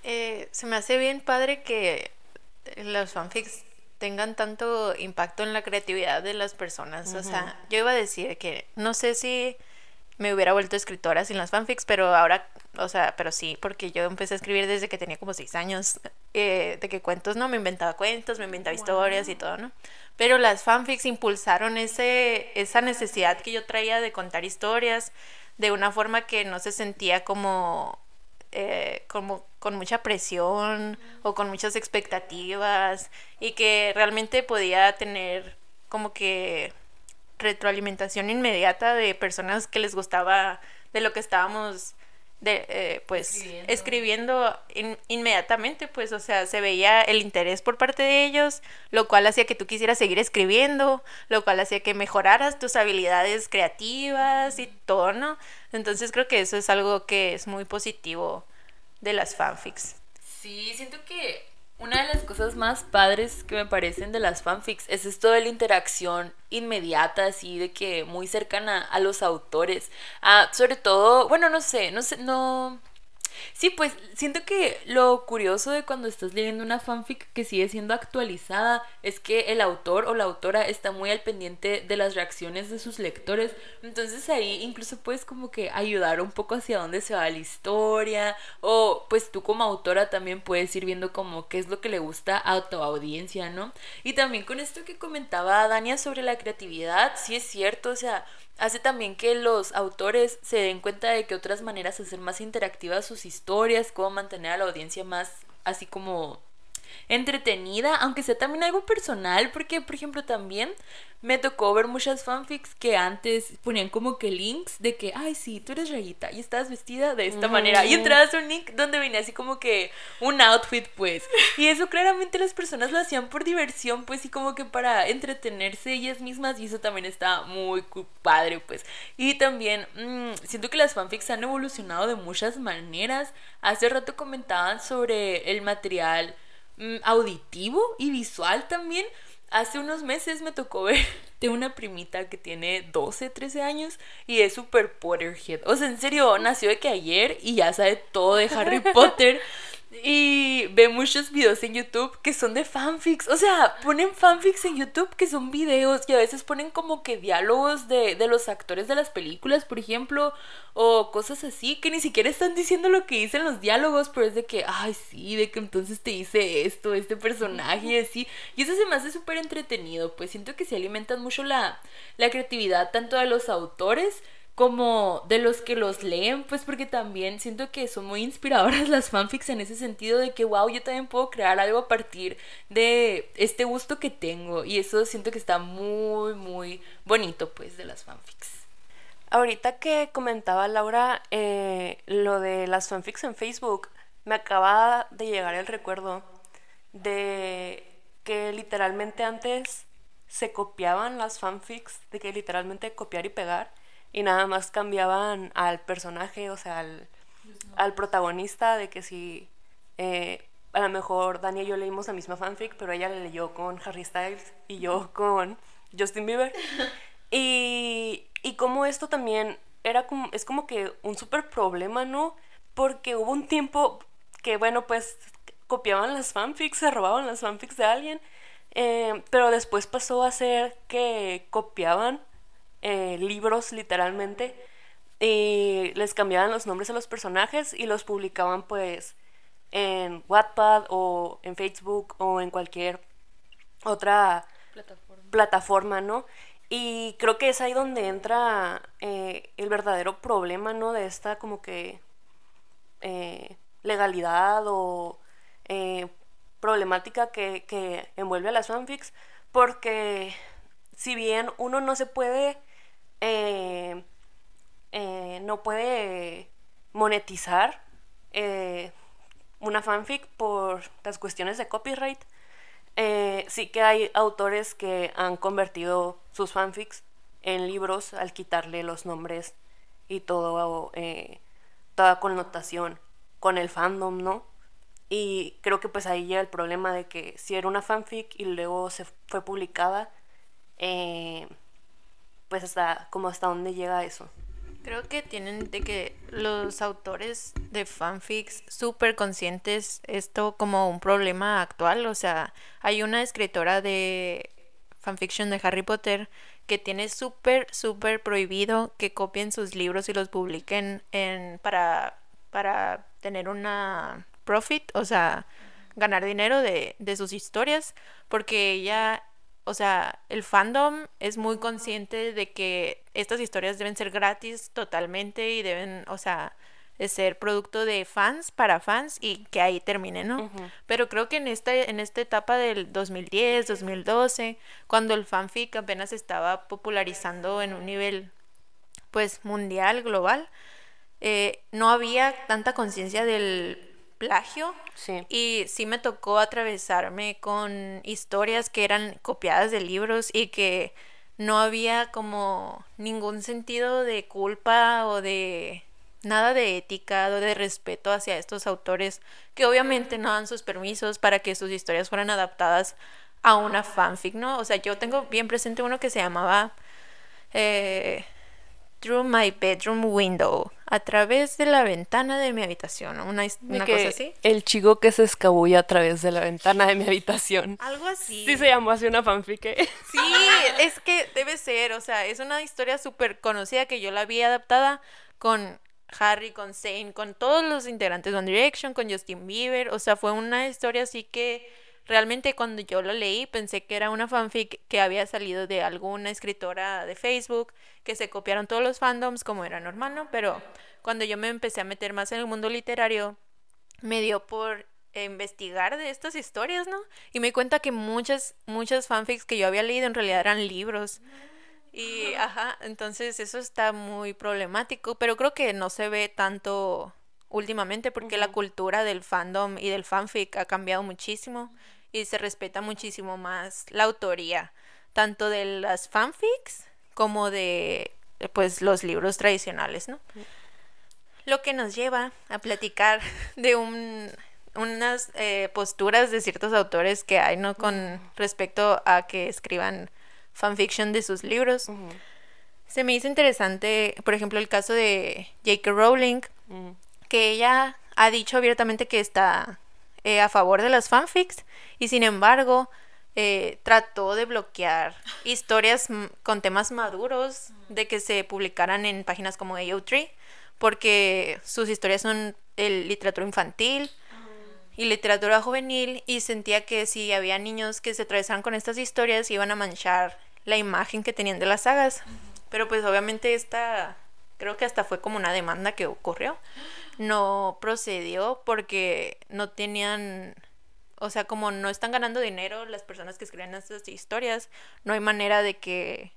Eh, se me hace bien padre que los fanfics tengan tanto impacto en la creatividad de las personas. O sea, yo iba a decir que no sé si me hubiera vuelto escritora sin las fanfics, pero ahora, o sea, pero sí, porque yo empecé a escribir desde que tenía como seis años eh, de que cuentos, ¿no? Me inventaba cuentos, me inventaba historias y todo, ¿no? Pero las fanfics impulsaron ese, esa necesidad que yo traía de contar historias de una forma que no se sentía como, eh, como con mucha presión o con muchas expectativas y que realmente podía tener como que retroalimentación inmediata de personas que les gustaba de lo que estábamos de eh, pues escribiendo, inmediatamente pues o sea se veía el interés por parte de ellos lo cual hacía que tú quisieras seguir escribiendo lo cual hacía que mejoraras tus habilidades creativas y todo no entonces creo que eso es algo que es muy positivo de las fanfics. Sí siento que una de las cosas más padres que me parecen de las fanfics es esto de la interacción inmediata, así de que muy cercana a los autores. Ah, sobre todo, bueno, no sé, no sé, no, Sí, pues siento que lo curioso de cuando estás leyendo una fanfic que sigue siendo actualizada es que el autor o la autora está muy al pendiente de las reacciones de sus lectores. Entonces ahí incluso puedes como que ayudar un poco hacia dónde se va la historia. O pues tú como autora también puedes ir viendo como qué es lo que le gusta a tu audiencia, ¿no? Y también con esto que comentaba Dania sobre la creatividad, sí es cierto, o sea, hace también que los autores se den cuenta de que otras maneras de hacer más interactivas sus historias, cómo mantener a la audiencia más así como entretenida, aunque sea también algo personal, porque por ejemplo también me tocó ver muchas fanfics que antes ponían como que links de que, ay, sí, tú eres rayita y estás vestida de esta manera. Y entrabas un link donde venía así como que un outfit, pues. Y eso claramente las personas lo hacían por diversión, pues, y como que para entretenerse ellas mismas. Y eso también está muy padre, pues. Y también mm, siento que las fanfics han evolucionado de muchas maneras. Hace rato comentaban sobre el material auditivo y visual también. Hace unos meses me tocó ver de una primita que tiene 12, 13 años y es super Potterhead. O sea, en serio, nació de que ayer y ya sabe todo de Harry Potter. Y ve muchos videos en YouTube que son de fanfics. O sea, ponen fanfics en YouTube que son videos y a veces ponen como que diálogos de, de, los actores de las películas, por ejemplo, o cosas así que ni siquiera están diciendo lo que dicen los diálogos, pero es de que, ay, sí, de que entonces te dice esto, este personaje y así. Y eso se me hace súper entretenido, pues siento que se alimentan mucho la, la creatividad tanto de los autores como de los que los leen, pues porque también siento que son muy inspiradoras las fanfics en ese sentido de que, wow, yo también puedo crear algo a partir de este gusto que tengo y eso siento que está muy, muy bonito, pues, de las fanfics. Ahorita que comentaba Laura eh, lo de las fanfics en Facebook, me acaba de llegar el recuerdo de que literalmente antes se copiaban las fanfics, de que literalmente copiar y pegar y nada más cambiaban al personaje, o sea, al, protagonista, de que si eh, a lo mejor Dani y yo leímos la misma fanfic, pero ella le leyó con Harry Styles y yo con Justin Bieber. Y, y como esto también era como, es como que un súper problema, ¿no? Porque hubo un tiempo que, bueno, pues copiaban las fanfics, se robaban las fanfics de alguien, eh, pero después pasó a ser que copiaban eh, libros literalmente y les cambiaban los nombres a los personajes y los publicaban pues en Wattpad o en Facebook o en cualquier otra plataforma, ¿no? Y creo que es ahí donde entra eh, el verdadero problema, ¿no? De esta como que eh, legalidad o problemática que, que envuelve a las fanfics, porque si bien uno no se puede eh, eh, no puede monetizar eh, una fanfic por las cuestiones de copyright. sí que hay autores que han convertido sus fanfics en libros al quitarle los nombres y todo, toda connotación con el fandom, ¿no? Y creo que pues ahí llega el problema de que si era una fanfic y luego se fue publicada, eh, pues hasta como hasta dónde llega eso. Creo que tienen de que los autores de fanfics súper conscientes esto como un problema actual. O sea, hay una escritora de fanfiction de Harry Potter que tiene súper, súper prohibido que copien sus libros y los publiquen en, para, para tener una profit, o sea, ganar dinero de, de sus historias, porque ella, o sea, el fandom es muy consciente de que estas historias deben ser gratis totalmente y deben, o sea, de ser producto de fans para fans y que ahí termine, ¿no? Pero creo que en esta, en esta etapa del 2010, 2012, cuando el fanfic apenas estaba popularizando en un nivel pues mundial, global, eh, no había tanta conciencia del plagio Sí. y sí me tocó atravesarme con historias que eran copiadas de libros y que no había como ningún sentido de culpa o de nada de ética o de respeto hacia estos autores que obviamente no dan sus permisos para que sus historias fueran adaptadas a una fanfic, ¿no? O sea, yo tengo bien presente uno que se llamaba eh, Through My Bedroom Window, a través de la ventana de mi habitación, una, una que cosa así. El chico que se escabulla a través de la ventana de mi habitación. Algo así. Sí se llamó así una fanfic. ¿eh? Sí, es que debe ser, o sea, es una historia súper conocida que yo la vi adaptada con Harry, con Zayn, con todos los integrantes de One Direction, con Justin Bieber, o sea, fue una historia así que realmente cuando yo lo leí pensé que era una fanfic que había salido de alguna escritora de Facebook, que se copiaron todos los fandoms como era normal, ¿no? Pero cuando yo me empecé a meter más en el mundo literario, me dio por investigar de estas historias, ¿no? Y me di cuenta que muchas, muchas fanfics que yo había leído en realidad eran libros. Y, ajá, entonces eso está muy problemático, pero creo que no se ve tanto últimamente porque la cultura del fandom y del fanfic ha cambiado muchísimo y se respeta muchísimo más la autoría, tanto de las fanfics como de, pues, los libros tradicionales, ¿no? Lo que nos lleva a platicar de un, unas eh, posturas de ciertos autores que hay, ¿no? Con respecto a que escriban fanfiction de sus libros. Se me hizo interesante, por ejemplo, el caso de J.K. Rowling, que ella ha dicho abiertamente que está eh, a favor de las fanfics y sin embargo eh, trató de bloquear historias con temas maduros de que se publicaran en páginas como AO3 porque sus historias son el literatura infantil y literatura juvenil y sentía que si había niños que se atravesaran con estas historias iban a manchar la imagen que tenían de las sagas. Pero pues obviamente esta creo que hasta fue como una demanda que ocurrió. No procedió porque no tenían o sea, como no están ganando dinero las personas que escriben estas historias, no hay manera de que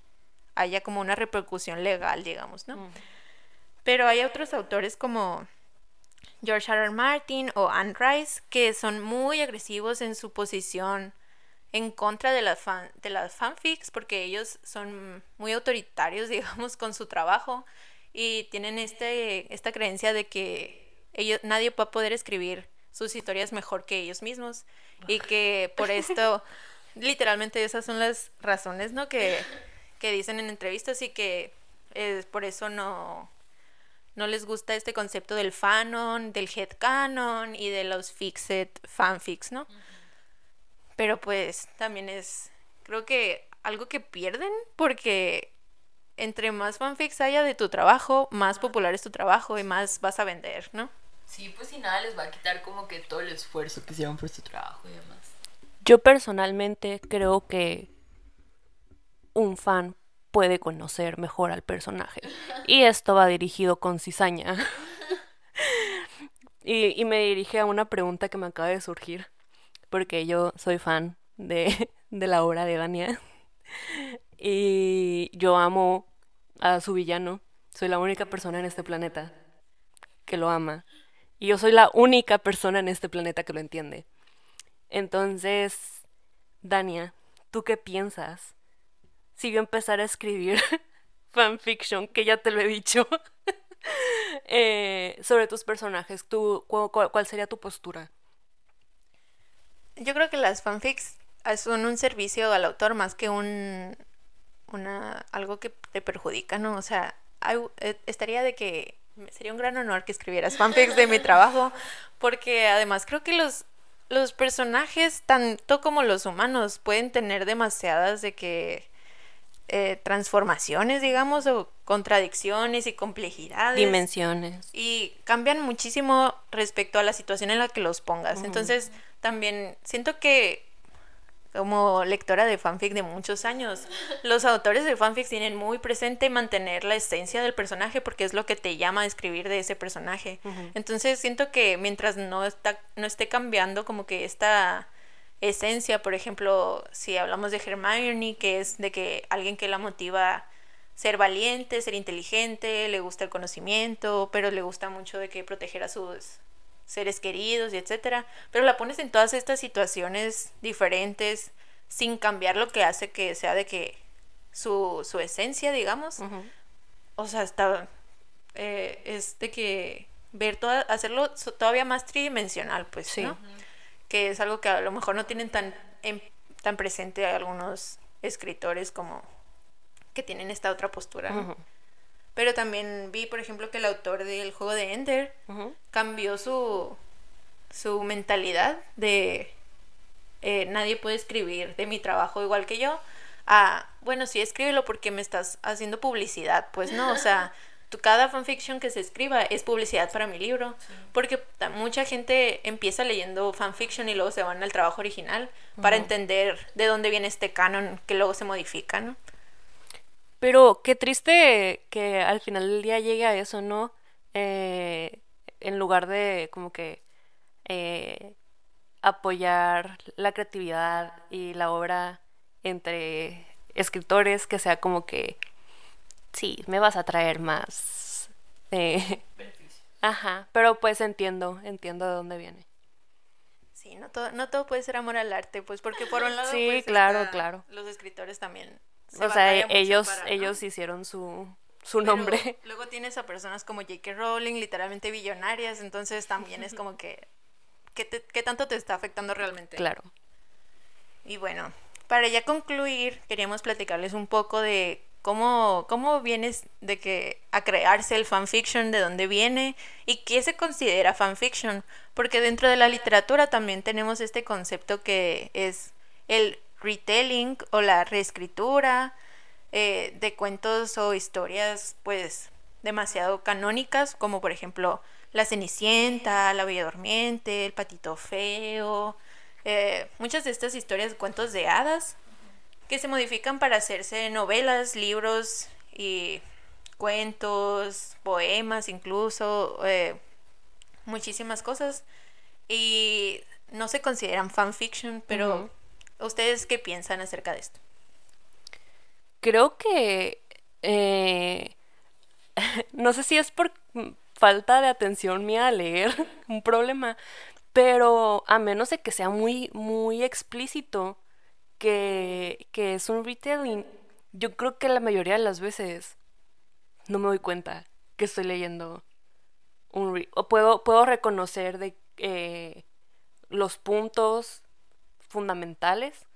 haya como una repercusión legal, digamos, ¿no? Pero hay otros autores como George R. R. Martin o Anne Rice que son muy agresivos en su posición en contra de las, fan- de las fanfics porque ellos son muy autoritarios, digamos, con su trabajo y tienen este, esta creencia de que ellos, nadie va a poder escribir sus historias mejor que ellos mismos y que por esto, literalmente esas son las razones, ¿no? Que, que dicen en entrevistas y que eh, por eso no, no les gusta este concepto del fanon, del headcanon y de los fixed fanfics, ¿no? Pero pues también es, creo que algo que pierden porque entre más fanfics haya de tu trabajo, más popular es tu trabajo y más vas a vender, ¿no? Sí, pues y nada les va a quitar como que todo el esfuerzo que hicieron por su trabajo y demás. Yo personalmente creo que un fan puede conocer mejor al personaje. Y esto va dirigido con cizaña. y, y me dirige a una pregunta que me acaba de surgir. Porque yo soy fan de, de la obra de Dania. Y yo amo a su villano. Soy la única persona en este planeta que lo ama. Y yo soy la única persona en este planeta que lo entiende. Entonces, Dania, ¿tú qué piensas? Si yo empezara a escribir fanfiction, que ya te lo he dicho, eh, sobre tus personajes, ¿tú, cu- cu- ¿cuál sería tu postura? Yo creo que las fanfics son un servicio al autor más que un una algo que te perjudica, ¿no? O sea, eh, estaría de que sería un gran honor que escribieras fanfics de mi trabajo, porque además creo que los los personajes tanto como los humanos pueden tener demasiadas de que eh, transformaciones, digamos, o contradicciones y complejidades. Dimensiones. Y cambian muchísimo respecto a la situación en la que los pongas. Entonces, también siento que como lectora de fanfic de muchos años, los autores de fanfic tienen muy presente mantener la esencia del personaje porque es lo que te llama a escribir de ese personaje. Entonces siento que mientras no está no esté cambiando como que esta esencia, por ejemplo, si hablamos de Hermione, que es de que alguien que la motiva ser valiente, ser inteligente, le gusta el conocimiento, pero le gusta mucho de que proteger a sus seres queridos y etcétera, pero la pones en todas estas situaciones diferentes sin cambiar lo que hace que sea de que su, su esencia, digamos, o sea, está eh, es de que ver toda, hacerlo todavía más tridimensional, pues, sí. ¿no? que es algo que a lo mejor no tienen tan, tan presente algunos escritores como que tienen esta otra postura. Pero también vi, por ejemplo, que el autor del juego de Ender cambió su, su mentalidad de eh, nadie puede escribir de mi trabajo igual que yo a, bueno, sí, escríbelo porque me estás haciendo publicidad. Pues no, o sea, cada fanfiction que se escriba es publicidad para mi libro, porque mucha gente empieza leyendo fanfiction y luego se van al trabajo original para entender de dónde viene este canon que luego se modifica, ¿no? Pero qué triste que al final del día llegue a eso, ¿no? Eh, en lugar de como que eh, apoyar la creatividad y la obra entre escritores, que sea como que sí, me vas a traer más. Eh, ajá, pero pues entiendo, entiendo de dónde viene. Sí, no todo, no todo puede ser amor al arte, pues porque por un lado... Sí, pues, claro, claro. Los escritores también. O sea, ellos, ellos hicieron su, su nombre. luego tienes a personas como J.K. Rowling, literalmente billonarias, entonces también es como que... ¿qué, ¿Qué tanto te está afectando realmente? Claro. Y bueno, para ya concluir, queríamos platicarles un poco de cómo, cómo vienes de que a crearse el fanfiction, de dónde viene y qué se considera fanfiction, porque dentro de la literatura también tenemos este concepto que es el retelling o la reescritura eh, de cuentos o historias pues demasiado canónicas, como por ejemplo La Cenicienta, La Bella Durmiente, El Patito Feo, eh, muchas de estas historias, cuentos de hadas, que se modifican para hacerse novelas, libros y cuentos, poemas incluso, eh, muchísimas cosas. Y no se consideran fanfiction, pero ¿ustedes qué piensan acerca de esto? Creo que... Eh, no sé si es por falta de atención mía a leer un problema, pero a menos de que sea muy, muy explícito, que, es un retelling, yo creo que la mayoría de las veces no me doy cuenta que estoy leyendo un o puedo, puedo reconocer de eh, los puntos fundamentales,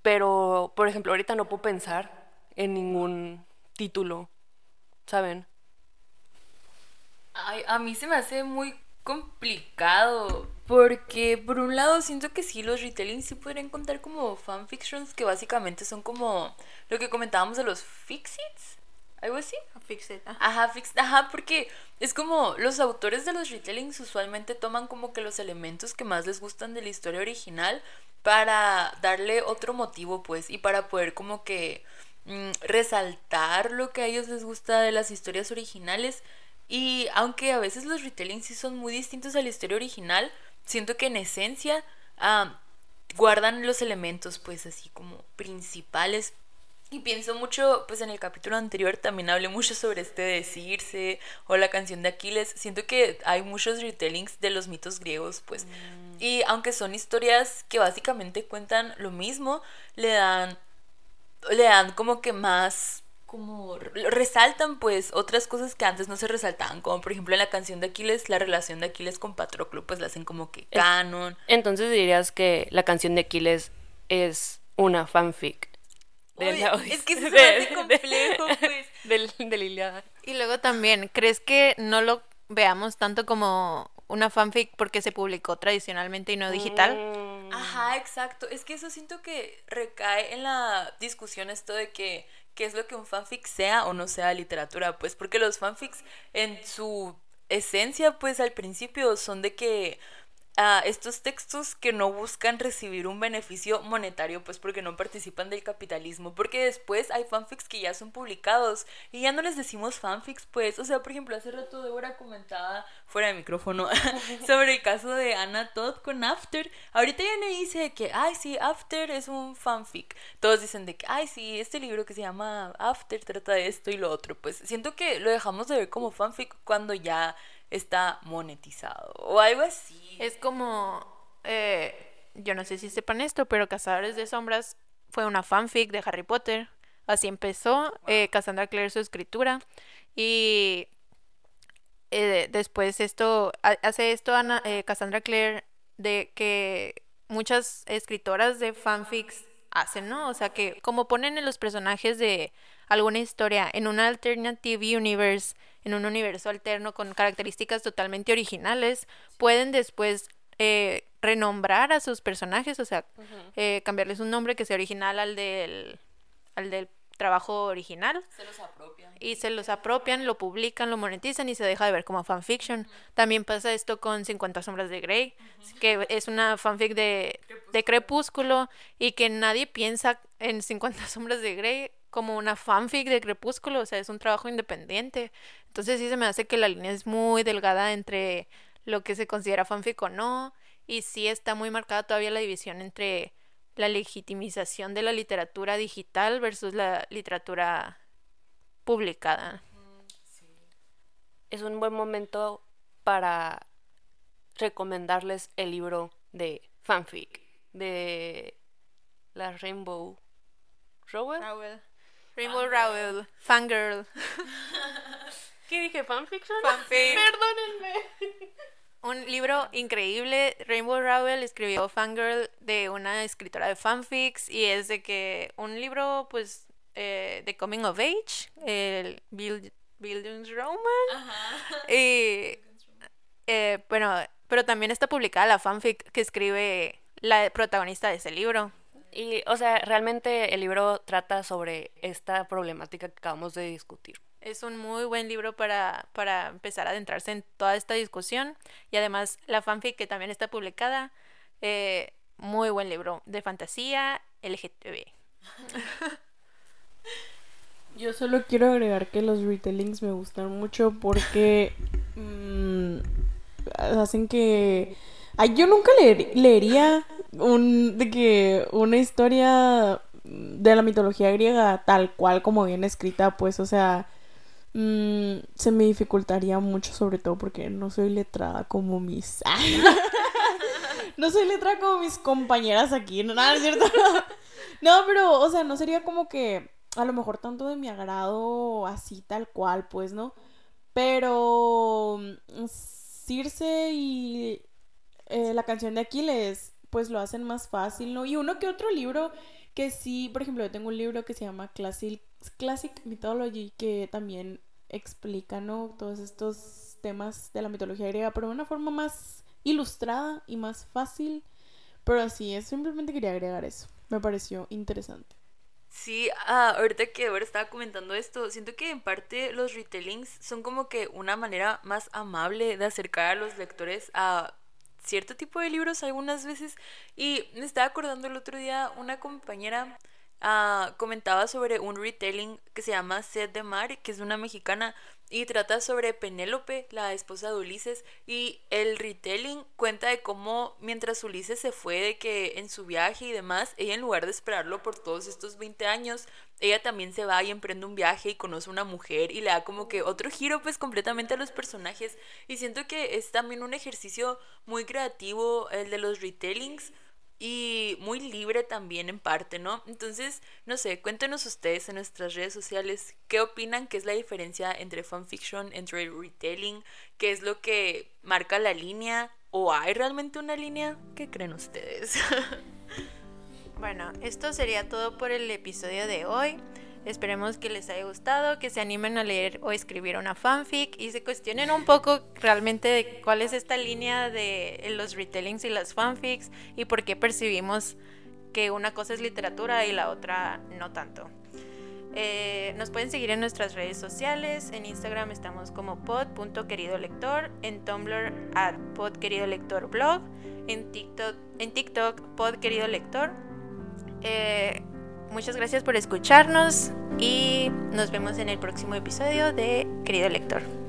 pero por ejemplo ahorita no puedo pensar en ningún título, ¿saben? A mí se me hace muy complicado. Porque por un lado siento que sí, los retellings sí podrían contar como fanfictions que básicamente son como lo que comentábamos de los fixits. ¿Algo así? Fixit. Ajá, fix, ajá, porque es como los autores de los retellings usualmente toman como que los elementos que más les gustan de la historia original para darle otro motivo, pues, y para poder como que mm, resaltar lo que a ellos les gusta de las historias originales y aunque a veces los retellings sí son muy distintos a la historia original, siento que en esencia guardan los elementos pues así como principales. Y pienso mucho, pues en el capítulo anterior también hablé mucho sobre este decirse o la canción de Aquiles. Siento que hay muchos retellings de los mitos griegos, pues. Mm. Y aunque son historias que básicamente cuentan lo mismo, le dan, le dan como que más como resaltan pues otras cosas que antes no se resaltaban, como por ejemplo en la canción de Aquiles, la relación de Aquiles con Patroclo, pues la hacen como que canon. Entonces dirías que la canción de Aquiles es una fanfic. Es que es complejo, pues. Del, Y luego también, ¿crees que no lo veamos tanto como una fanfic porque se publicó tradicionalmente y no digital? Mm. Ajá, exacto. Es que eso siento que recae en la discusión esto de que qué es lo que un fanfic sea o no sea literatura, pues porque los fanfics en su esencia, pues al principio son de que a estos textos que no buscan recibir un beneficio monetario, pues porque no participan del capitalismo, porque después hay fanfics que ya son publicados y ya no les decimos fanfics, pues, o sea, por ejemplo, hace rato Débora comentaba fuera de micrófono sobre el caso de Anna Todd con After. Ahorita ya no dice que, ay, sí, After es un fanfic. Todos dicen de que, ay, sí, este libro que se llama After trata de esto y lo otro. Pues siento que lo dejamos de ver como fanfic cuando ya está monetizado o algo así. Es como, eh, yo no sé si sepan esto, pero Cazadores de Sombras fue una fanfic de Harry Potter. Así empezó eh, Cassandra Clare su escritura. Y eh, después esto, hace esto Ana, Cassandra Clare de que muchas escritoras de fanfics hacen, ¿no? O sea que como ponen en los personajes de alguna historia en un alternative universe, en un universo alterno con características totalmente originales, pueden después eh, renombrar a sus personajes, o sea, eh, cambiarles un nombre que sea original al del, al del trabajo original. Se los apropian. Y se los apropian, lo publican, lo monetizan y se deja de ver como fanfiction. También pasa esto con 50 sombras de Grey, que es una fanfic de Crepúsculo. de Crepúsculo y que nadie piensa en 50 sombras de Grey como una fanfic de Crepúsculo, o sea, es un trabajo independiente. Entonces sí se me hace que la línea es muy delgada entre lo que se considera fanfic o no, y sí está muy marcada todavía la división entre la legitimización de la literatura digital versus la literatura publicada. Es un buen momento para recomendarles el libro de fanfic de la Rainbow Rowell. Rainbow Rowell, Fangirl. ¿Qué dije? ¿Fanfiction? Fanfic. Perdónenme. Un libro increíble. Rainbow Rowell escribió Fangirl de una escritora de fanfics y es de que un libro, pues, eh, de Coming of Age, el Build, Roman. Y, eh, bueno, pero también está publicada la fanfic que escribe la protagonista de ese libro. Y, o sea, realmente el libro trata sobre esta problemática que acabamos de discutir. Es un muy buen libro para, para empezar a adentrarse en toda esta discusión. Y además, la fanfic que también está publicada, eh, muy buen libro de fantasía LGTB. Yo solo quiero agregar que los retellings me gustan mucho porque mm, hacen que... Ay, yo nunca leería un, de que una historia de la mitología griega tal cual como viene escrita, pues, o sea, mm, se me dificultaría mucho, sobre todo porque no soy letrada como mis... no soy letrada como mis compañeras aquí, no, nada, es cierto. no, pero, o sea, no sería como que a lo mejor tanto de mi agrado así tal cual, pues, ¿no? Pero mm, Circe y eh, la canción de Aquiles pues lo hacen más fácil, ¿no? Y uno que otro libro que sí, por ejemplo, yo tengo un libro que se llama Classic, Classic Mythology que también explica, ¿no? Todos estos temas de la mitología griega, pero de una forma más ilustrada y más fácil. Pero es, simplemente quería agregar eso. Me pareció interesante. Sí, ah, ahorita que ahora estaba comentando esto, siento que en parte los retellings son como que una manera más amable de acercar a los lectores a cierto tipo de libros algunas veces. Y me estaba acordando el otro día, una compañera ah, comentaba sobre un retelling que se llama Sed de Mar, que es una mexicana, y trata sobre Penélope, la esposa de Ulises, y el retelling cuenta de cómo mientras Ulises se fue de que en su viaje y demás, ella en lugar de esperarlo por todos estos 20 años, ella también se va y emprende un viaje y conoce una mujer y le da como que otro giro pues completamente a los personajes. Y siento que es también un ejercicio muy creativo el de los retellings y muy libre también en parte, ¿no? Entonces, no sé, cuéntenos ustedes en nuestras redes sociales qué opinan que es la diferencia entre fanfiction, entre retelling, qué es lo que marca la línea o hay realmente una línea, ¿qué creen ustedes? bueno, esto sería todo por el episodio de hoy. Esperemos que les haya gustado, que se animen a leer o escribir una fanfic y se cuestionen un poco realmente de cuál es esta línea de los retellings y las fanfics y por qué percibimos que una cosa es literatura y la otra no tanto. Eh, nos pueden seguir en nuestras redes sociales. En Instagram estamos como pod.queridolector, en Tumblr at podqueridolectorblog, en TikTok, en TikTok podqueridolector. Eh, muchas gracias por escucharnos y nos vemos en el próximo episodio de Querido Lector.